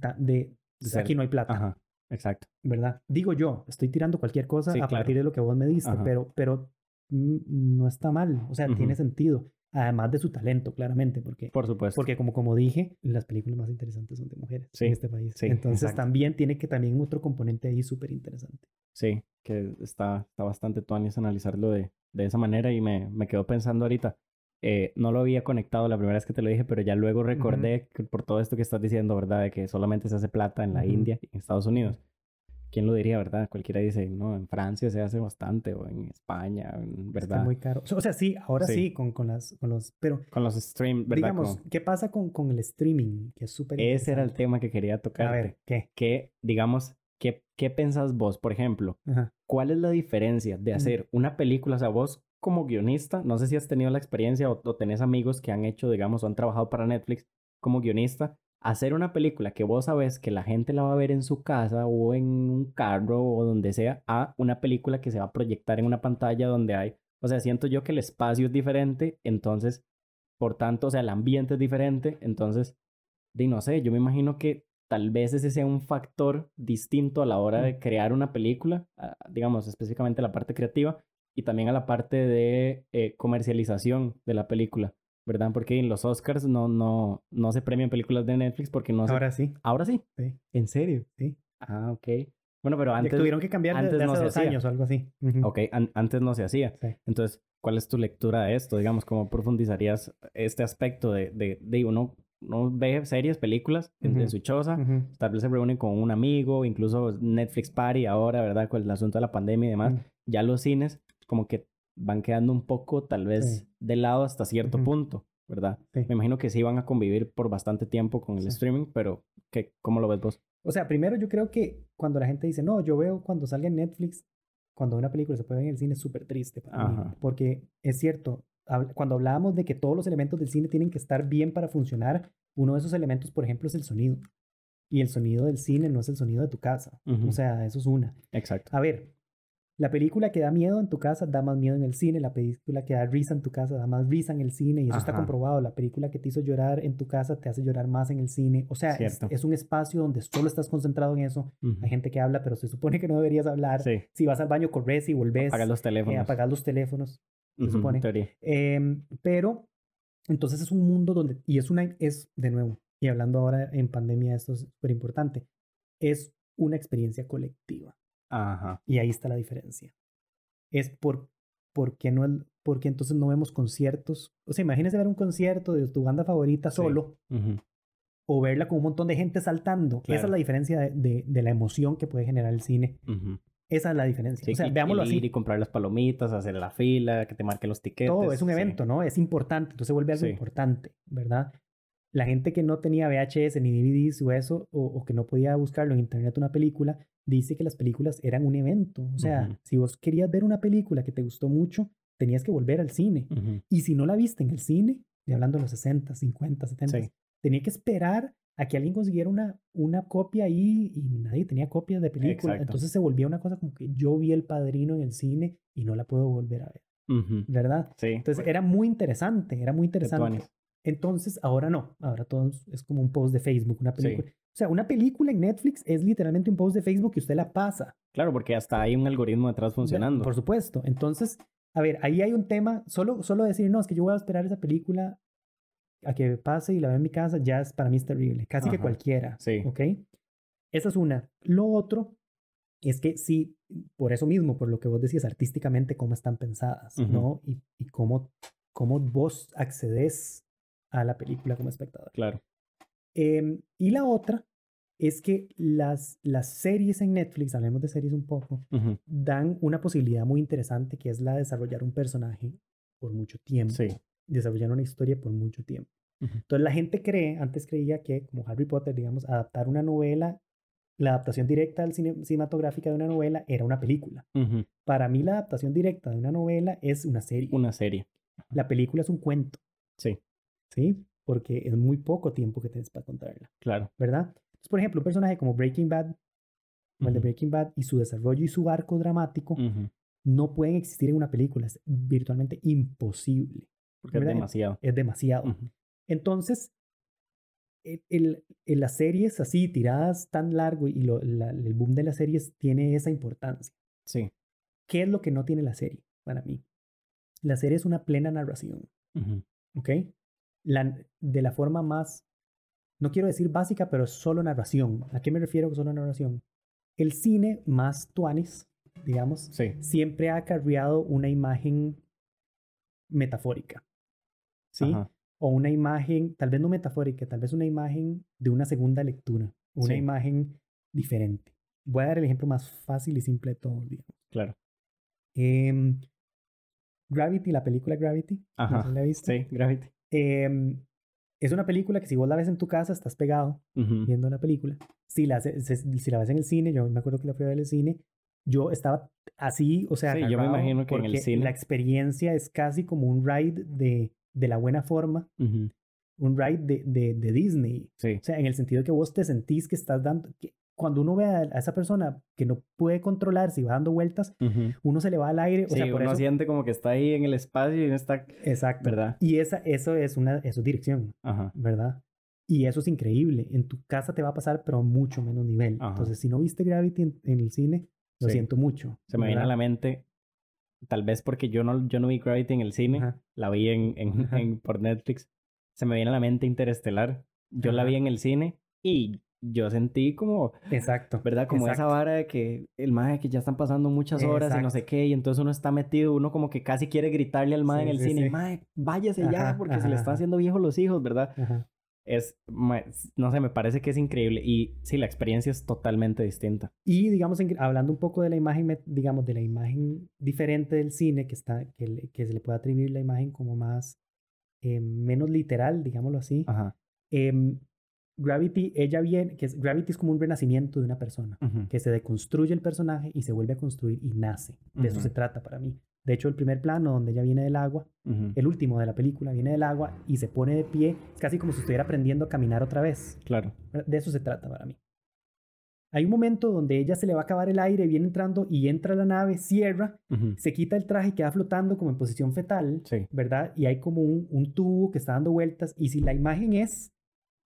ta- de, De ser- aquí no hay plata, Ajá, exacto. ¿verdad? Digo yo, estoy tirando cualquier cosa Sí, a claro. partir de lo que vos me diste, Ajá. pero, pero mm, no está mal, o sea, tiene sentido, además de su talento, claramente, porque, Por supuesto. porque como, como dije, las películas más interesantes son de mujeres Sí, en este país. sí, Entonces exacto. también tiene que también otro componente ahí súper interesante. Sí, que está, está bastante tuanis analizarlo de, de esa manera y me, me quedo pensando ahorita. Eh, no lo había conectado la primera vez que te lo dije, pero ya luego recordé que por todo esto que estás diciendo, ¿verdad? De que solamente se hace plata en la. India y en Estados Unidos. ¿Quién lo diría, verdad? Cualquiera dice, no, en Francia se hace bastante o en España, en- Está ¿verdad? muy caro. O sea, sí, ahora sí, Sí. con, con, las, con los... Pero Con los streams, ¿verdad? digamos, Como- ¿qué pasa con, con el streaming? Que es súper ese era el tema que quería A tocar. ver, ¿qué? Que, digamos, ¿qué, ¿qué pensás vos, por ejemplo? Ajá. ¿Cuál es la diferencia de hacer una película? O sea, vos como guionista, no sé si has tenido la experiencia o, o tenés amigos que han hecho, digamos, o han trabajado para Netflix como guionista. hacer una película que vos sabes que la gente la va a ver en su casa o en un carro o donde sea, a una película que se va a proyectar en una pantalla donde hay, o sea, siento yo que el espacio es diferente, entonces, por tanto, o sea, el ambiente es diferente, entonces, de no sé, yo me imagino que tal vez ese sea un factor distinto a la hora de crear una película, digamos, específicamente la parte creativa y también a la parte de eh, comercialización de la película. ¿verdad? Porque en los Oscars no, no, no se premian películas de Netflix porque no se... Ahora sí. ¿Ahora sí? Sí. ¿En serio? Sí. Ah, ok. Bueno, pero antes... tuvieron que cambiar antes no hace se dos hacía. años o algo así. Ujú. Ok, an- antes no se hacía. Sí. Entonces, ¿cuál es tu lectura de esto? Digamos, ¿cómo profundizarías este aspecto de, de, de uno, uno ve series, películas en, en su choza, Ujú. tal vez se reúne con un amigo, incluso Netflix Party ahora, ¿verdad? Con el asunto de la pandemia y demás. Ujú. Ya los cines como que van quedando un poco, tal vez, Sí. de lado hasta cierto punto, ¿verdad? Sí. Me imagino que sí van a convivir por bastante tiempo con el Sí. streaming, pero ¿qué, ¿cómo lo ves vos? O sea, primero yo creo que cuando la gente dice, no, yo veo cuando salga en Netflix, cuando una película se puede ver en el cine es súper triste para mí. Porque es cierto, cuando hablábamos de que todos los elementos del cine tienen que estar bien para funcionar, uno de esos elementos, por ejemplo, es el sonido. Y el sonido del cine no es el sonido de tu casa. Ujú. O sea, eso es una. Exacto. A ver, la película que da miedo en tu casa da más miedo en el cine, la película que da risa en tu casa da más risa en el cine, y eso está Ajá. comprobado. La película que te hizo llorar en tu casa te hace llorar más en el cine. O sea, es, un espacio donde solo estás concentrado en eso. Ujú. Hay gente que habla, pero se supone que no deberías hablar. Sí, Si vas al baño, corres y volvés. apagar los eh, teléfonos. apagar los teléfonos. se supone. Em, pero, entonces es un mundo donde, y es una, es de nuevo, y hablando ahora en pandemia, esto es súper importante, es una experiencia colectiva. Ajá. Y ahí está la diferencia. Es por, por qué no, el- porque entonces no vemos conciertos. O sea, imagínese ver un concierto de tu banda favorita Sí. solo Ujú. o verla con un montón de gente saltando. Esa Claro. es la diferencia de, de- de la emoción que puede generar el cine. Ujú. Esa es la diferencia. Sí, o sea, y- veámoslo así. ir y comprar las palomitas, hacer la fila, que te marque los tiquetes. Todo es un sí. evento, ¿no? Es importante, entonces vuelve algo Sí. importante, ¿verdad? La gente que no tenía VHS ni DVDs o eso, o, o que no podía buscarlo en internet una película, dice que las películas eran un evento. O sea, si vos querías ver una película que te gustó mucho, tenías que volver al cine. Y si no la viste en el cine, y hablando de los 60, 50, 70, Sí. tenía que esperar a que alguien consiguiera una, una copia ahí y nadie tenía copias de película. Exacto. Entonces se volvía una cosa como que yo vi El Padrino en el cine y no la puedo volver a ver. ¿verdad? Sí. Entonces era muy interesante, era muy interesante. Entonces ahora no, ahora todo es- como un post de Facebook, una Sí. película. O sea, una película en Netflix es literalmente un post de Facebook que usted la pasa. Claro, porque hasta hay un algoritmo detrás funcionando. Por supuesto. Entonces, a ver, ahí hay un tema, solo, solo decir, no, es que yo voy a esperar esa película a que pase y la veo en mi casa, ya es, para mí es terrible. Casi que Ajá. cualquiera. Sí. ¿Ok? Esa es una. Lo otro es que sí, por eso mismo, por lo que vos decías artísticamente, cómo están pensadas, Ujú. ¿no? Y, y cómo, cómo vos accedes a la película como espectador. Claro. Em, y la otra es que las, las series en Netflix, hablemos de series un poco, dan una posibilidad muy interesante que es la de desarrollar un personaje por mucho tiempo, Sí. desarrollar una historia por mucho tiempo. Ujú. Entonces la gente cree, antes creía que como Harry Potter, digamos, adaptar una novela, la adaptación directa al cine, cinematográfica de una novela era una película. Para mí la adaptación directa de una novela es una serie. Una serie. La película es un cuento, Sí, ¿sí? Porque es muy poco tiempo que tienes para contarla. claro. ¿verdad? Entonces, por ejemplo, un personaje como Breaking Bad, como el de. Breaking Bad, y su desarrollo y su arco dramático Ujú. no pueden existir en una película. Es virtualmente imposible. Porque es ¿verdad? demasiado. Es demasiado. Ujú. Entonces, el, el- el- las series así, tiradas tan largo y lo- la- el boom de las series tiene esa importancia. Sí. ¿Qué es lo que no tiene la serie para mí? La serie es una plena narración. Ujú. ¿ok? La, de la forma más, no quiero decir básica, pero solo narración. ¿A qué me refiero con solo narración? El cine más tuanis, digamos, Sí. siempre ha acarreado una imagen metafórica, ¿sí? Ajá. O una imagen, tal vez no metafórica, tal vez una imagen de una segunda lectura, una Sí. imagen diferente. Voy a dar el ejemplo más fácil y simple de todos, digamos. Claro. Em, Gravity, la película Gravity, no Ajá. la viste. Sí, Gravity. Em, es una película que si vos la ves en tu casa, estás pegado viendo la película. Si la, si la ves en el cine, yo me acuerdo que la fui a ver en el cine, yo estaba así, o sea, Sí, yo me imagino que en el porque cine- la experiencia es casi como un ride de, de la buena forma, un ride de, de, de Disney. Sí. O sea, en el sentido que vos te sentís que estás dando, que cuando uno ve a, esa persona que no puede controlarse y va dando vueltas, Ujú. uno se le va al aire. O Sí, sea, por uno eso. siente como que está ahí en el espacio y no está... Exacto. ¿Verdad? Y esa, eso es una, eso es dirección, Ajá. ¿verdad? Y eso es increíble. En tu casa te va a pasar, pero a mucho menos nivel. Ajá. Entonces, si no viste Gravity en, en el cine, lo Sí. siento mucho. Se me viene a ¿verdad? la mente, tal vez porque yo no, yo no vi Gravity en el cine, Ajá. la vi en, en, en- por Netflix. Se me viene a la mente Interestelar. Yo la vi en el cine y yo sentí como, Exacto. ¿verdad? Como esa exacto. vara de que el mae que ya están pasando muchas horas y no sé qué, y entonces uno está metido, uno como que casi quiere gritarle al mae Sí, en el sí, cine, sí. mae, váyase ya Ajá, porque se le están haciendo viejos los hijos, ¿verdad? Ajá. Es, mae, no sé, me parece que es increíble y sí, la experiencia es totalmente distinta. Y digamos, en- hablando un poco de la imagen, digamos, de la imagen diferente del cine, que, está, que, le- que se le puede atribuir la imagen como más, eh, menos literal, digámoslo así. Ajá. Em, Gravity, ella viene, que es, Gravity es como un renacimiento de una persona, que se deconstruye el personaje y se vuelve a construir y nace. De eso se trata para mí. De hecho, el primer plano donde ella viene del agua, el último de la película, viene del agua y se pone de pie, es casi como si estuviera aprendiendo a caminar otra vez. Claro. De eso se trata para mí. Hay un momento donde ella se le va a acabar el aire, viene entrando y entra a la nave, cierra, se quita el traje y queda flotando como en posición fetal, Sí. ¿verdad? Y hay como un, un tubo que está dando vueltas y si la imagen es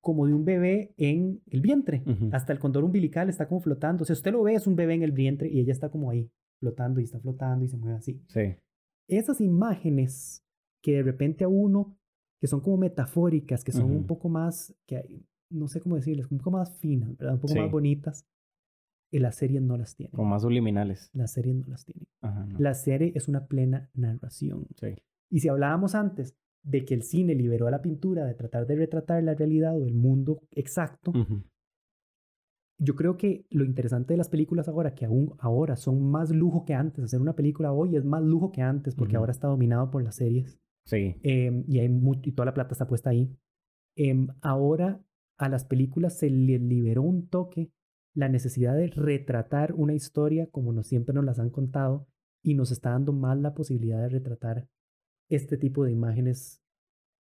como de un bebé en el vientre, hasta el condor umbilical está como flotando, o sea, usted lo ve, es un bebé en el vientre y ella está como ahí, flotando y está flotando y se mueve así. Sí. Esas imágenes que de repente a uno, que son como metafóricas, que son un poco más, que hay- no sé cómo decirles, un poco más finas, ¿verdad? Un poco Sí. más bonitas, y las series no las tienen. Como más subliminales. Las series no las tienen. Ajá. no. La serie es una plena narración. Sí. Y si hablábamos antes de que el cine liberó a la pintura de tratar de retratar la realidad o el mundo exacto, yo creo que lo interesante de las películas ahora, que aún ahora son más lujo que antes, hacer una película hoy es más lujo que antes porque ahora está dominado por las series Sí. em, y, hay y toda la plata está puesta ahí. Em, ahora a las películas se les liberó un toque la necesidad de retratar una historia como nos siempre nos las han contado y nos está dando más la posibilidad de retratar este tipo de imágenes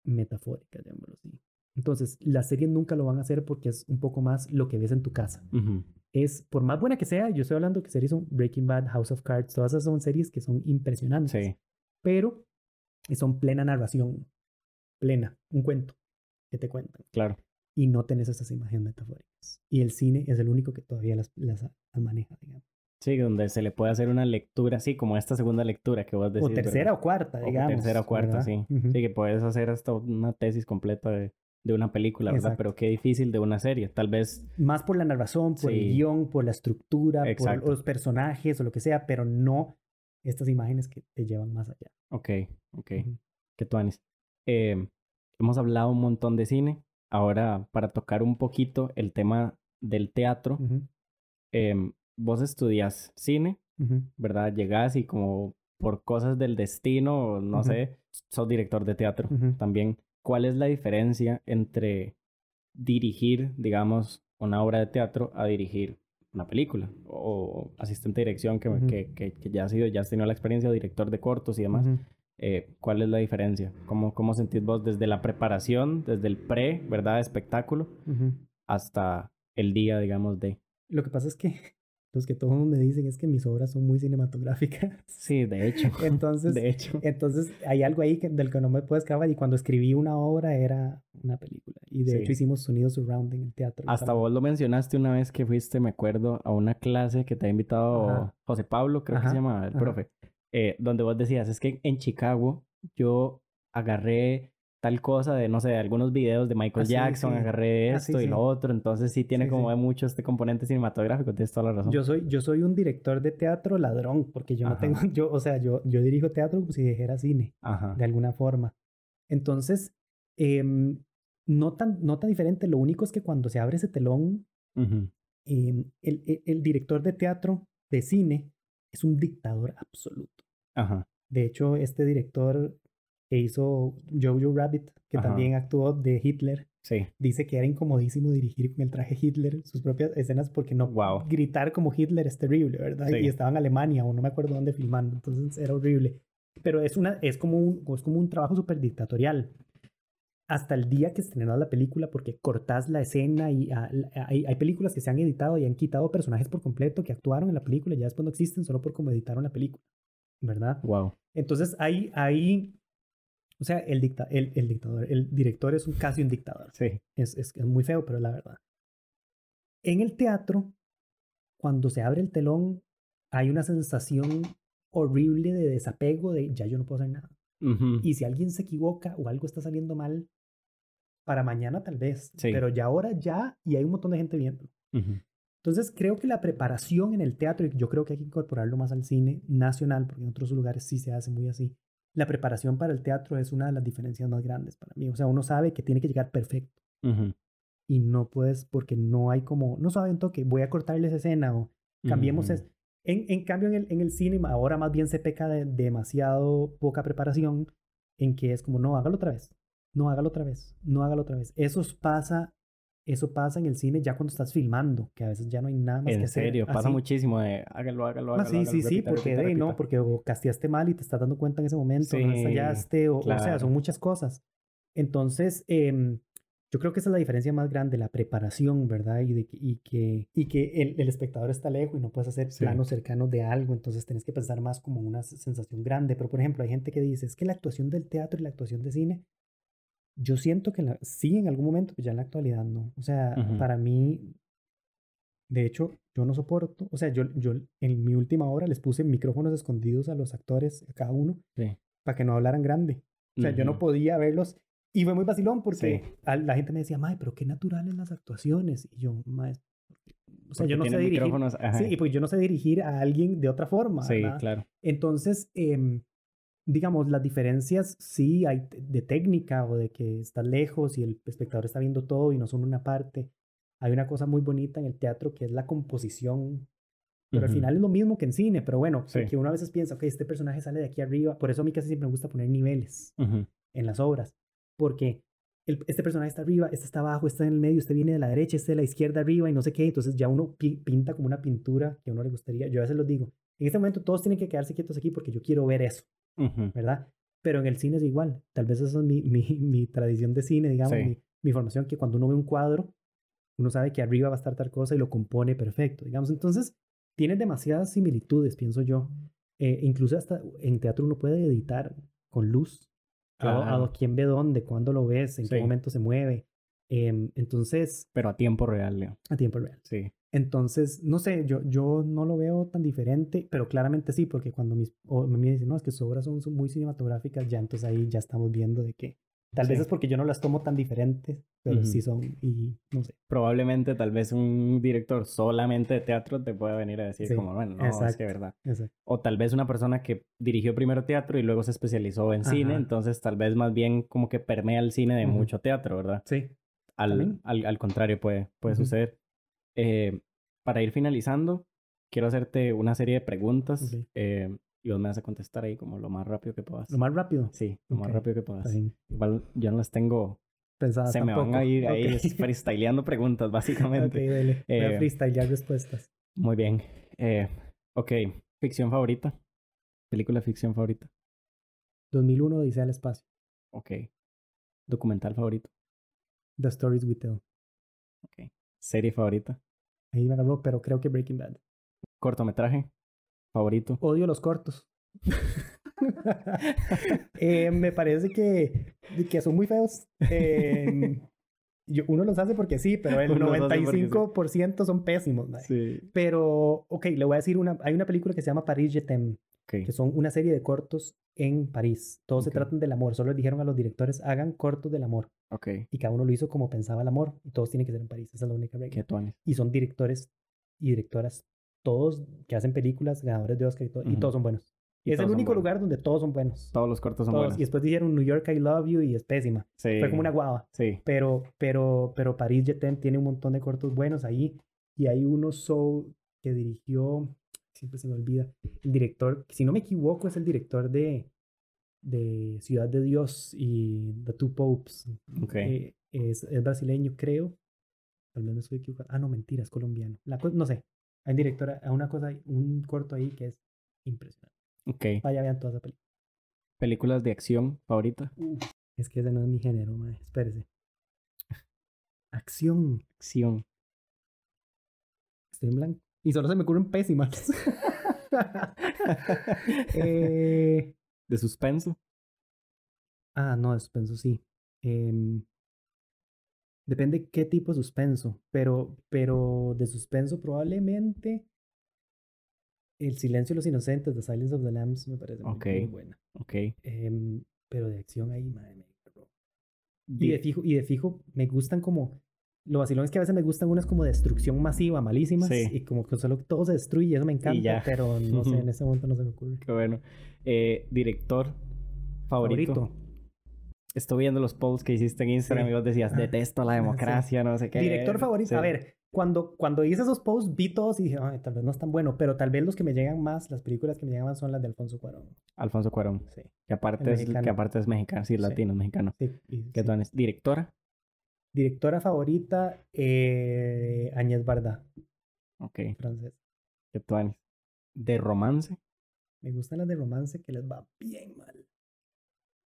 metafóricas, llamémoslo así. Entonces, las series nunca lo van a hacer porque es un poco más lo que ves en tu casa. Ujú. Es, por más buena que sea, yo estoy hablando que series son Breaking Bad, House of Cards, todas esas son series que son impresionantes Sí. pero son plena narración, plena, un cuento que te cuentan. Claro. Y no tenés esas imágenes metafóricas. Y el cine es el único que todavía las, las, las maneja, digamos. Sí, donde se le puede hacer una lectura, así como esta segunda lectura que vos decís. o tercera o cuarta, digamos. tercera o cuarta, ¿verdad? sí. Ujú. Sí, que puedes hacer hasta una tesis completa de, de una película, ¿verdad? Exacto. Pero qué difícil de una serie. Tal vez, Más por la narración, por el Sí. guion, por la estructura, Exacto. por los personajes o lo que sea, pero no estas imágenes que te llevan más allá. ok, ok. Ujú. Que tú, Anis. Eh, hemos hablado un montón de cine. Ahora, para tocar un poquito el tema del teatro, Ujú, em, vos estudias cine, ujú. ¿verdad? Llegás y como por cosas del destino, no Ujú. sé, sos director de teatro Ujú. también. ¿Cuál es la diferencia entre dirigir, digamos, una obra de teatro a dirigir una película? O asistente de dirección que, Ujú. que, que, que ya has sido, ya has tenido la experiencia, director de cortos y demás. Ujú. Eh, ¿Cuál es la diferencia? ¿Cómo, ¿Cómo sentís vos desde la preparación, desde el pre, ¿verdad? Espectáculo, Ujú. hasta el día, digamos, de... Lo que pasa es que los que todos me dicen es que mis obras son muy cinematográficas. Sí, de hecho. (laughs) Entonces, de hecho. Entonces hay algo ahí que- del que no me puedo escapar y cuando escribí una obra era una película y de Sí. hecho hicimos sonido surrounding en teatro. y Hasta vos lo mencionaste una vez que fuiste, me acuerdo, a una clase que te ha invitado Ajá. José Pablo, creo que se llama el ajá. profe, eh, donde vos decías, es que en Chicago yo agarré tal cosa de, no sé, algunos videos de Michael Ah, Jackson, sí. agarré Ah, esto y sí. lo otro, entonces sí tiene Sí, como de mucho este componente cinematográfico, tienes toda la razón. Yo soy, yo soy un director de teatro ladrón porque yo no tengo, (laughs) yo, o sea, yo, yo dirijo teatro como si dijera cine Ajá. de alguna forma. Entonces, em, no, tan, no tan diferente, lo único es que cuando se abre ese telón, em, el, el- el director de teatro, de cine, es un dictador absoluto. Ajá. De hecho, este director que hizo Jojo Rabbit, que Ajá. también actuó de Hitler, Sí. dice que era incomodísimo dirigir con el traje Hitler sus propias escenas porque no Wow. gritar como Hitler es terrible, ¿verdad? Sí. Y estaba en Alemania o no me acuerdo dónde filmando, entonces era horrible. Pero es, una, es, como, un, es como un trabajo súper dictatorial. hasta el día que estrenas la película porque cortás la escena y ah, la- hay, hay películas que se han editado y han quitado personajes por completo que actuaron en la película y ya después no existen solo por cómo editaron la película, ¿verdad? Wow. Entonces ahí, ahí, o sea, el, dicta, el, el dictador, el director es un casi un dictador. Sí. Es, es, es muy feo, pero es la verdad. En el teatro, cuando se abre el telón, hay una sensación horrible de desapego, de ya yo no puedo hacer nada. Y si alguien se equivoca o algo está saliendo mal, para mañana tal vez, Sí. pero ya ahora ya, y hay un montón de gente viendo. Entonces creo que la preparación en el teatro, y yo creo que hay que incorporarlo más al cine nacional, porque en otros lugares sí se hace muy así, la preparación para el teatro es una de las diferencias más grandes para mí. O sea, uno sabe que tiene que llegar perfecto y no puedes, porque no hay como, no saben toque, voy a cortarles escena o cambiemos es En, en cambio, en el, en el cine ahora más bien se peca de demasiado poca preparación en que es como, no, hágalo otra vez, no, hágalo otra vez, no, hágalo otra vez. Eso pasa, eso pasa en el cine ya cuando estás filmando, que a veces ya no hay nada más que En hacer. serio, pasa así. muchísimo de hágalo, hágalo, Ah, hágalo. sí, hágalo, sí, sí, repita, porque repita, de, no, porque o casteaste mal y te estás dando cuenta en ese momento, no Sí, ensayaste, o, o sea, claro. son muchas cosas. Entonces, em, yo creo que esa es la diferencia más grande, la preparación, ¿verdad? Y, de, que- y que, y que el, el espectador está lejos y no puedes hacer Sí. planos cercanos de algo, entonces tenés que pensar más como una sensación grande. Pero, por ejemplo, hay gente que dice, es que la actuación del teatro y la actuación de cine, yo siento que la- sí en algún momento, pero ya en la actualidad no. O sea, Ujú. para mí, de hecho, yo no soporto, o sea, yo, yo en mi última obra les puse micrófonos escondidos a los actores, a cada uno, Sí. para que no hablaran grande. O sea, yo no podía verlos. Y fue muy vacilón porque Sí. a- la gente me decía, mae, pero qué naturales las actuaciones. Y yo, mae, o sea, Porque yo no sé dirigir. Sí, y pues yo no sé dirigir a alguien de otra forma. Sí, ¿verdad? claro. Entonces, em, digamos, las diferencias sí hay de técnica o de que estás lejos y el espectador está viendo todo y no son una parte. Hay una cosa muy bonita en el teatro que es la composición. Pero al Ujú. final es lo mismo que en cine, pero bueno, Sí. que uno a veces piensa, ok, este personaje sale de aquí arriba. Por eso a mí casi siempre me gusta poner niveles Ujú. en las obras, porque el- este personaje está arriba, este está abajo, este en el medio, este viene de la derecha, este de la izquierda arriba y no sé qué, entonces ya uno pi- pinta como una pintura que a uno le gustaría. Yo a veces lo digo, en este momento todos tienen que quedarse quietos aquí porque yo quiero ver eso, Ujú. ¿verdad? Pero en el cine es igual, tal vez esa es mi, (laughs) mi, mi tradición de cine, digamos, Sí. mi, mi formación, que cuando uno ve un cuadro, uno sabe que arriba va a estar tal cosa y lo compone perfecto, digamos. Entonces, tiene demasiadas similitudes, pienso yo. Eh, incluso hasta en teatro uno puede editar con luz. A, a quién ve dónde, cuándo lo ves, en Sí. qué momento se mueve. Em, entonces, Pero a tiempo real, Leo. a tiempo real. Sí. Entonces, no sé, yo, yo no lo veo tan diferente, pero claramente sí, porque cuando mis, o me dicen, no, es que sus obras son, son muy cinematográficas, ya entonces ahí ya estamos viendo de que tal vez es porque yo no las tomo tan diferentes, pero sí son, y no sé. Probablemente, tal vez un director solamente de teatro te pueda venir a decir Sí, como, bueno, no, es que verdad. Exacto. O tal vez una persona que dirigió primero teatro y luego se especializó en cine, entonces tal vez más bien como que permea el cine de mucho teatro, ¿verdad? Sí. Al, al, al contrario, puede, puede suceder. Eh, para ir finalizando, quiero hacerte una serie de preguntas eh, y vos me vas a contestar ahí como lo más rápido que puedas. Lo más rápido. Sí, lo más rápido que puedas. Igual yo no las tengo, Pensadas se me van a ir ahí Ok. (laughs) freestyleando preguntas, (laughs) básicamente. dale. Voy a Eh, freestylear respuestas. Muy bien. Eh, ok, ficción favorita. Película de ficción favorita. 2001, Dice al espacio. Ok. Documental favorito. The Stories We Tell. Ok. Serie favorita. Ahí me agarró, pero creo que Breaking Bad. Cortometraje favorito. Odio los cortos. (laughs) Eh, me parece que, que son muy feos. Eh, yo- uno los hace porque sí, pero el Uno los hace porque sí. 95% son pésimos. Sí. Pero, ok, le voy a decir una. Hay una película que se llama Paris Je t'aime, Ok. que son una serie de cortos en París. Todos Ok. se tratan del amor. Solo les dijeron a los directores, hagan cortos del amor. Ok. Y cada uno lo hizo como pensaba el amor. Y todos tienen que ser en París. Esa es la única regla. Y son directores y directoras, todos que hacen películas, ganadores de Oscar y todo. Y Ujú. todos son buenos. Y es el único lugar donde todos son buenos. Todos los cortos son Todos. buenos. Y después dijeron New York I Love You y es pésima. Sí. Fue como una guava. Sí. Pero, pero, pero Paris Jetem tiene un montón de cortos buenos ahí. Y hay uno Soul que dirigió, siempre se me olvida, el director, si no me equivoco, es el director de, de Ciudad de Dios y The Two Popes. Ok. Eh, es, es brasileño, creo. Tal vez me estoy equivocando. Ah, no, mentira, es colombiano. La no sé. Hay un director, hay una cosa, un corto ahí que es impresionante. Ok. Vaya, vean toda esa película. Películas de acción favorita. Es que ese no es mi género, mae. Espérese. Acción. Acción. Estoy en blanco. Y solo se me ocurren pésimas. (laughs) eh, De suspenso. ah, no, de suspenso sí. Em, depende qué tipo de suspenso. Pero, pero de suspenso probablemente El silencio de los inocentes, The Silence of the Lambs, me parece muy- buena. Ok. Em, pero de acción ahí, madre mía. Y de fijo, y de fijo me gustan como. Lo vacilón es que a veces me gustan unas como destrucción masiva, malísimas. Sí. Y como que solo todo se destruye y eso me encanta. Pero no sé, en (laughs) ese momento no se me ocurre. Qué bueno. Eh, director favorito. Favorito. Estoy viendo los polls que hiciste en Instagram Sí. y vos decías, detesto la sí. democracia, no sé qué. Director favorito. A ver, cuando, cuando hice esos posts vi todos y dije, Ay, tal vez no es tan bueno, pero tal vez los que me llegan más, las películas que me llegan más son las de Alfonso Cuarón. Alfonso Cuarón. Sí. Que aparte, El es, que mexicano. aparte es mexicano, sí, latino, es mexicano. sí, ¿Qué es? Directora. Directora favorita, eh, Añez Barda, Ok. francés. ¿Qué tal? De romance. Me gustan las de romance que les va bien mal.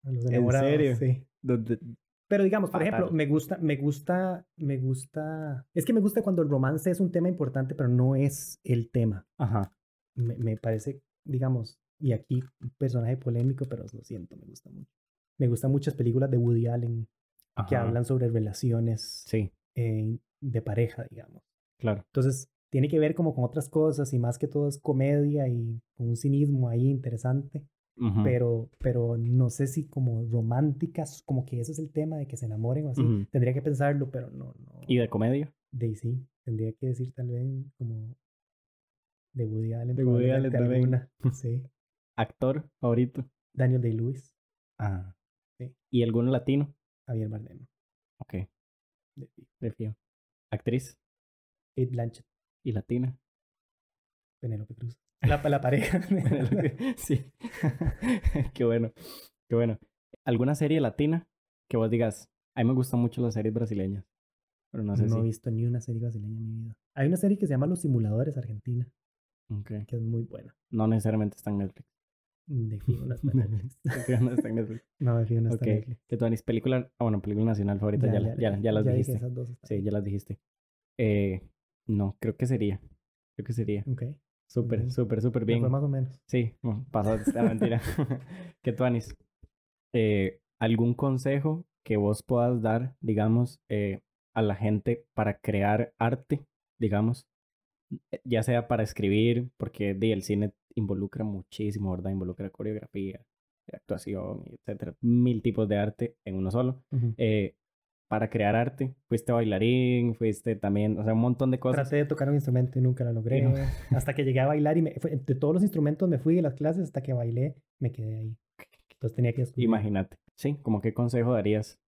A los ¿En enamorados, serio? Sí. Pero digamos, por Fatal. ejemplo, me gusta, me gusta, me gusta. Es que me gusta cuando el romance es un tema importante, pero no es el tema. Ajá. Me, me parece, digamos, y aquí un personaje polémico, pero lo siento, me gusta mucho. Me gustan muchas películas de Woody Allen que hablan sobre relaciones Sí, eh, de pareja, digamos. claro. Entonces, tiene que ver como con otras cosas y más que todo es comedia y con un cinismo ahí interesante. Pero, pero no sé si como románticas, como que ese es el tema de que se enamoren o así. Tendría que pensarlo, pero no, no. ¿Y de comedia? Daisy, tendría que decir tal vez como de Woody Allen. De Woody Allen alguna. (laughs) (laughs) Sí. ¿Actor favorito? Daniel Day-Lewis, Ah. Sí. ¿Y alguno latino? Javier Bardem, Ok, de de fijo. ¿Actriz? Kate Blanchett, ¿Y latina? Penélope Cruz. La, la pareja. (laughs) sí. (laughs) qué bueno, qué bueno. ¿Alguna serie latina que vos digas, a mí me gustan mucho las series brasileñas? Pero no No, sé he si... visto ni una serie brasileña en mi vida. Hay una serie que se llama Los Simuladores Argentina, Ok. que es muy buena. No necesariamente está en Netflix. De fijo no (laughs) está en Netflix. (laughs) No está en Netflix. No, de fijo no está en Netflix. Película... Ah, bueno, película nacional favorita, ya, la- ya, ya las dijiste. esas dos Sí, ya las dijiste. Eh, no, creo que sería. Creo que sería. Ok. Súper, súper, súper bien. fue más o menos. Sí, bueno, pasó esta mentira. (laughs) ¿Qué tú, Anis? Eh, ¿Algún consejo que vos puedas dar, digamos, eh, a la gente para crear arte, digamos? Ya sea para escribir, porque di, el cine involucra muchísimo, ¿verdad? Involucra coreografía, actuación, etcétera. Mil tipos de arte en uno solo. Ujú. Eh, para crear arte, fuiste bailarín, fuiste también, o sea, un montón de cosas. Traté de tocar un instrumento y nunca lo logré. No. Hasta que llegué a bailar y me, fue- de todos los instrumentos me fui de las clases hasta que bailé, me quedé ahí. Entonces tenía que descubrir. Imagínate. Sí, como qué consejo darías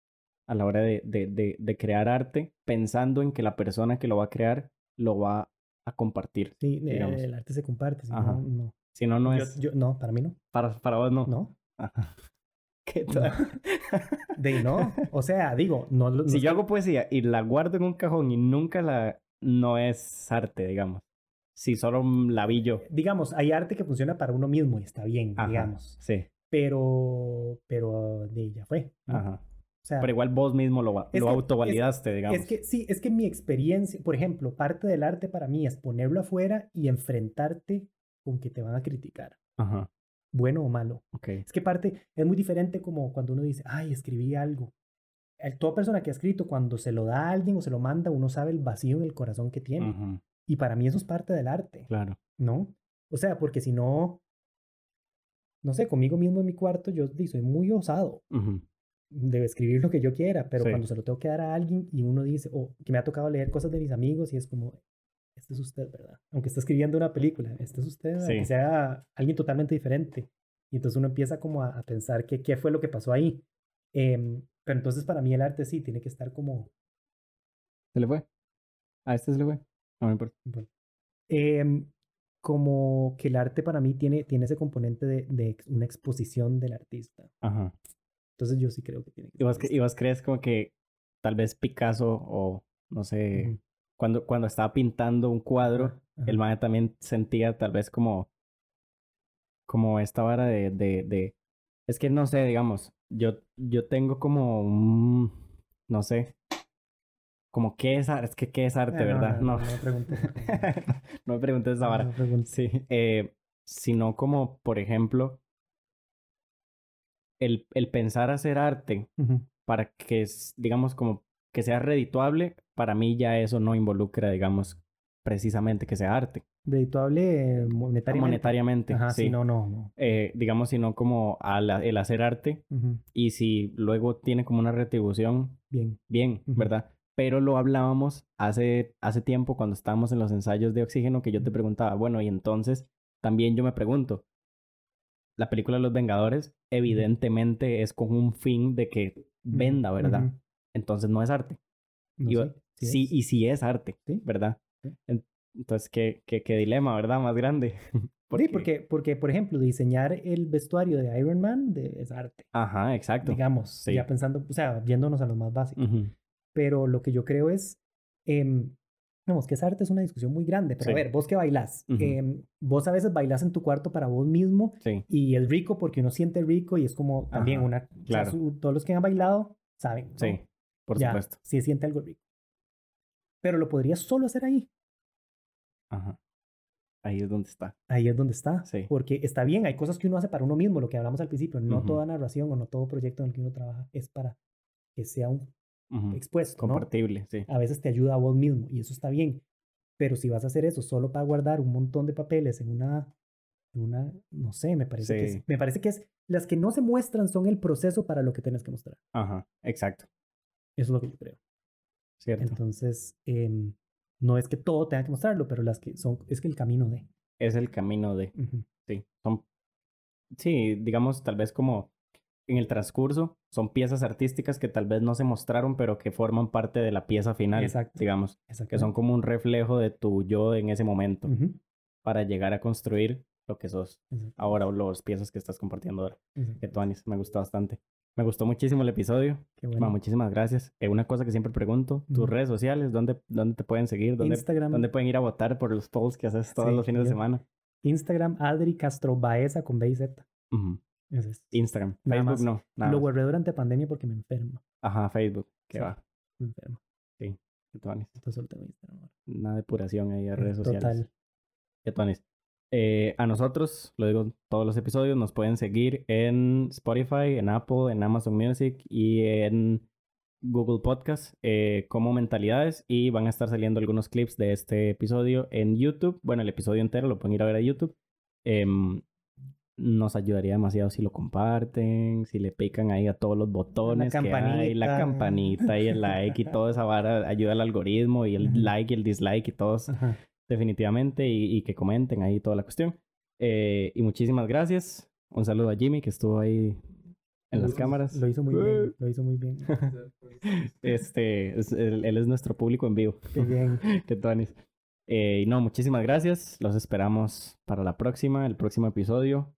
a la hora de, de, de, de crear arte pensando en que la persona que lo va a crear lo va a compartir. Sí, digamos. el arte se comparte. Si Ajá. no, no. Si no, no es... yo- no, para mí no. Para, para vos no. No. (laughs) Ajá. ¿Qué No. tal? (laughs) De ahí no. O sea, digo, no. no si yo hago poesía y la guardo en un cajón y nunca la... No es arte, digamos. Si solo la vi yo. Digamos, hay arte que funciona para uno mismo y está bien, Ajá. digamos. Sí. Pero, pero de ya fue. ¿no? Ajá. O sea, Pero igual vos mismo lo, lo autovalidaste, digamos. Es que sí, es que mi experiencia, por ejemplo, parte del arte para mí es ponerlo afuera y enfrentarte con que te van a criticar, Ajá. bueno o malo. Ok. Es que parte es muy diferente como cuando uno dice, ay, escribí algo. El- toda persona que ha escrito, cuando se lo da a alguien o se lo manda, uno sabe el vacío en el corazón que tiene. Y para mí eso es parte del arte, Claro. ¿no? O sea, porque si no, no sé, conmigo mismo en mi cuarto, yo soy muy osado Ujú, de escribir lo que yo quiera, pero Sí. cuando se lo tengo que dar a alguien y uno dice, o que me ha tocado leer cosas de mis amigos y es como, este es usted, ¿verdad? Aunque esté escribiendo una película, este es usted, Sí. aunque sea alguien totalmente diferente. Y entonces uno empieza como a, a pensar que, qué fue lo que pasó ahí. Em, pero entonces para mí el arte sí tiene que estar como, ¿Se le fue? A este se le fue. No me importa. bueno, em, como que el arte para mí tiene, tiene ese componente de, de una exposición del artista. Ajá. Entonces yo sí creo que tiene que ¿Y vos, ser y vos crees como que tal vez Picasso o no sé, cuando, cuando estaba pintando un cuadro, el man también sentía tal vez como, como esta vara de, de, de Es que no sé, digamos, yo, yo tengo como un, no sé, como qué es arte, es que qué es arte, Eh, no, ¿verdad? no, No, no me preguntes. no (laughs) me preguntes esa vara. No me. Sí, eh, sino como, por ejemplo, el, el pensar hacer arte para que, digamos, como que sea redituable, para mí ya eso no involucra, digamos, precisamente que sea arte. Redituable eh, monetariamente. Monetariamente, Ajá, sí, no, no, no. Eh, digamos, sino como el hacer arte y si luego tiene como una retribución, Bien. bien. ¿verdad? Pero lo hablábamos hace, hace tiempo cuando estábamos en los ensayos de oxígeno que yo te preguntaba, bueno, y entonces también yo me pregunto, la película Los Vengadores evidentemente es con un fin de que venda, ¿verdad? Entonces no es arte. No sé, sí, es. y sí es arte, Sí. ¿verdad? Sí. En- Entonces, ¿qué, qué, qué dilema, ¿verdad? Más grande. (laughs) Sí, porque, porque, por ejemplo, diseñar el vestuario de Iron Man de- es arte, Ajá, exacto. digamos, ya pensando, o sea, yéndonos a los más básicos. Ujú, Pero lo que yo creo es, em, vamos, que es arte es una discusión muy grande, pero Sí. a ver, vos que bailás, Ujú. em, vos a veces bailás en tu cuarto para vos mismo Sí, y es rico porque uno siente rico y es como también Ajá, una, o sea, claro. su- todos los que han bailado saben, ¿no? sí, por Ya, supuesto. sí siente algo rico. Pero lo podrías solo hacer ahí. Ajá. Ahí es donde está. Ahí es donde está. Sí. Porque está bien, hay cosas que uno hace para uno mismo, lo que hablamos al principio. No Ujú. toda narración o no todo proyecto en el que uno trabaja es para que sea un Ujú, expuesto. ¿no? Compartible, sí. A veces te ayuda a vos mismo y eso está bien. Pero si vas a hacer eso solo para guardar un montón de papeles en una, en una no sé, me parece, que es, me parece que es, las que no se muestran son el proceso para lo que tienes que mostrar. Ajá, exacto. Eso es lo que yo creo. Cierto. Entonces, em, no es que todo tenga que mostrarlo, pero las que son, es que el camino de. es el camino de, sí, son, sí, digamos, tal vez como en el transcurso, son piezas artísticas que tal vez no se mostraron, pero que forman parte de la pieza final, Exacto. digamos, que son como un reflejo de tu yo en ese momento, Ujú. para llegar a construir lo que sos ahora o las piezas que estás compartiendo ahora. Que tú, Anis, me gustó bastante. Me gustó muchísimo el episodio. Qué Ma, bueno. muchísimas gracias. Eh, una cosa que siempre pregunto, tus redes sociales, ¿dónde, dónde te pueden seguir? ¿Dónde, Instagram, ¿Dónde pueden ir a votar por los polls que haces todos Sí, los fines de semana? Instagram, Adri Castro Baeza con B y Z. Es. Instagram. Nada Facebook más. no. Nada Lo más. guardé durante pandemia porque me enfermo. Ajá, Facebook. Que Sí. va. Me enfermo. Anis. Entonces solo tengo Instagram. Una depuración ahí a redes sociales. Total. Eh, a nosotros, lo digo en todos los episodios, nos pueden seguir en Spotify, en Apple, en Amazon Music y en Google Podcast eh, como Mentalidades y van a estar saliendo algunos clips de este episodio en YouTube. Bueno, el episodio entero lo pueden ir a ver a YouTube. Em, nos ayudaría demasiado si lo comparten, si le pican ahí a todos los botones que hay, la campanita. campanita y el like y toda esa vara ayuda al algoritmo y el like y el dislike y todos Ajá. definitivamente y, y que comenten ahí toda la cuestión. Eh, y muchísimas gracias. Un saludo a Jimmy que estuvo ahí en las Lo- cámaras. Lo hizo muy bien. (laughs) Lo hizo muy bien. Este, es- él, él es nuestro público en vivo. Qué bien. (laughs) que Tonis. Eh, y no, muchísimas gracias. Los esperamos para la próxima, el próximo episodio.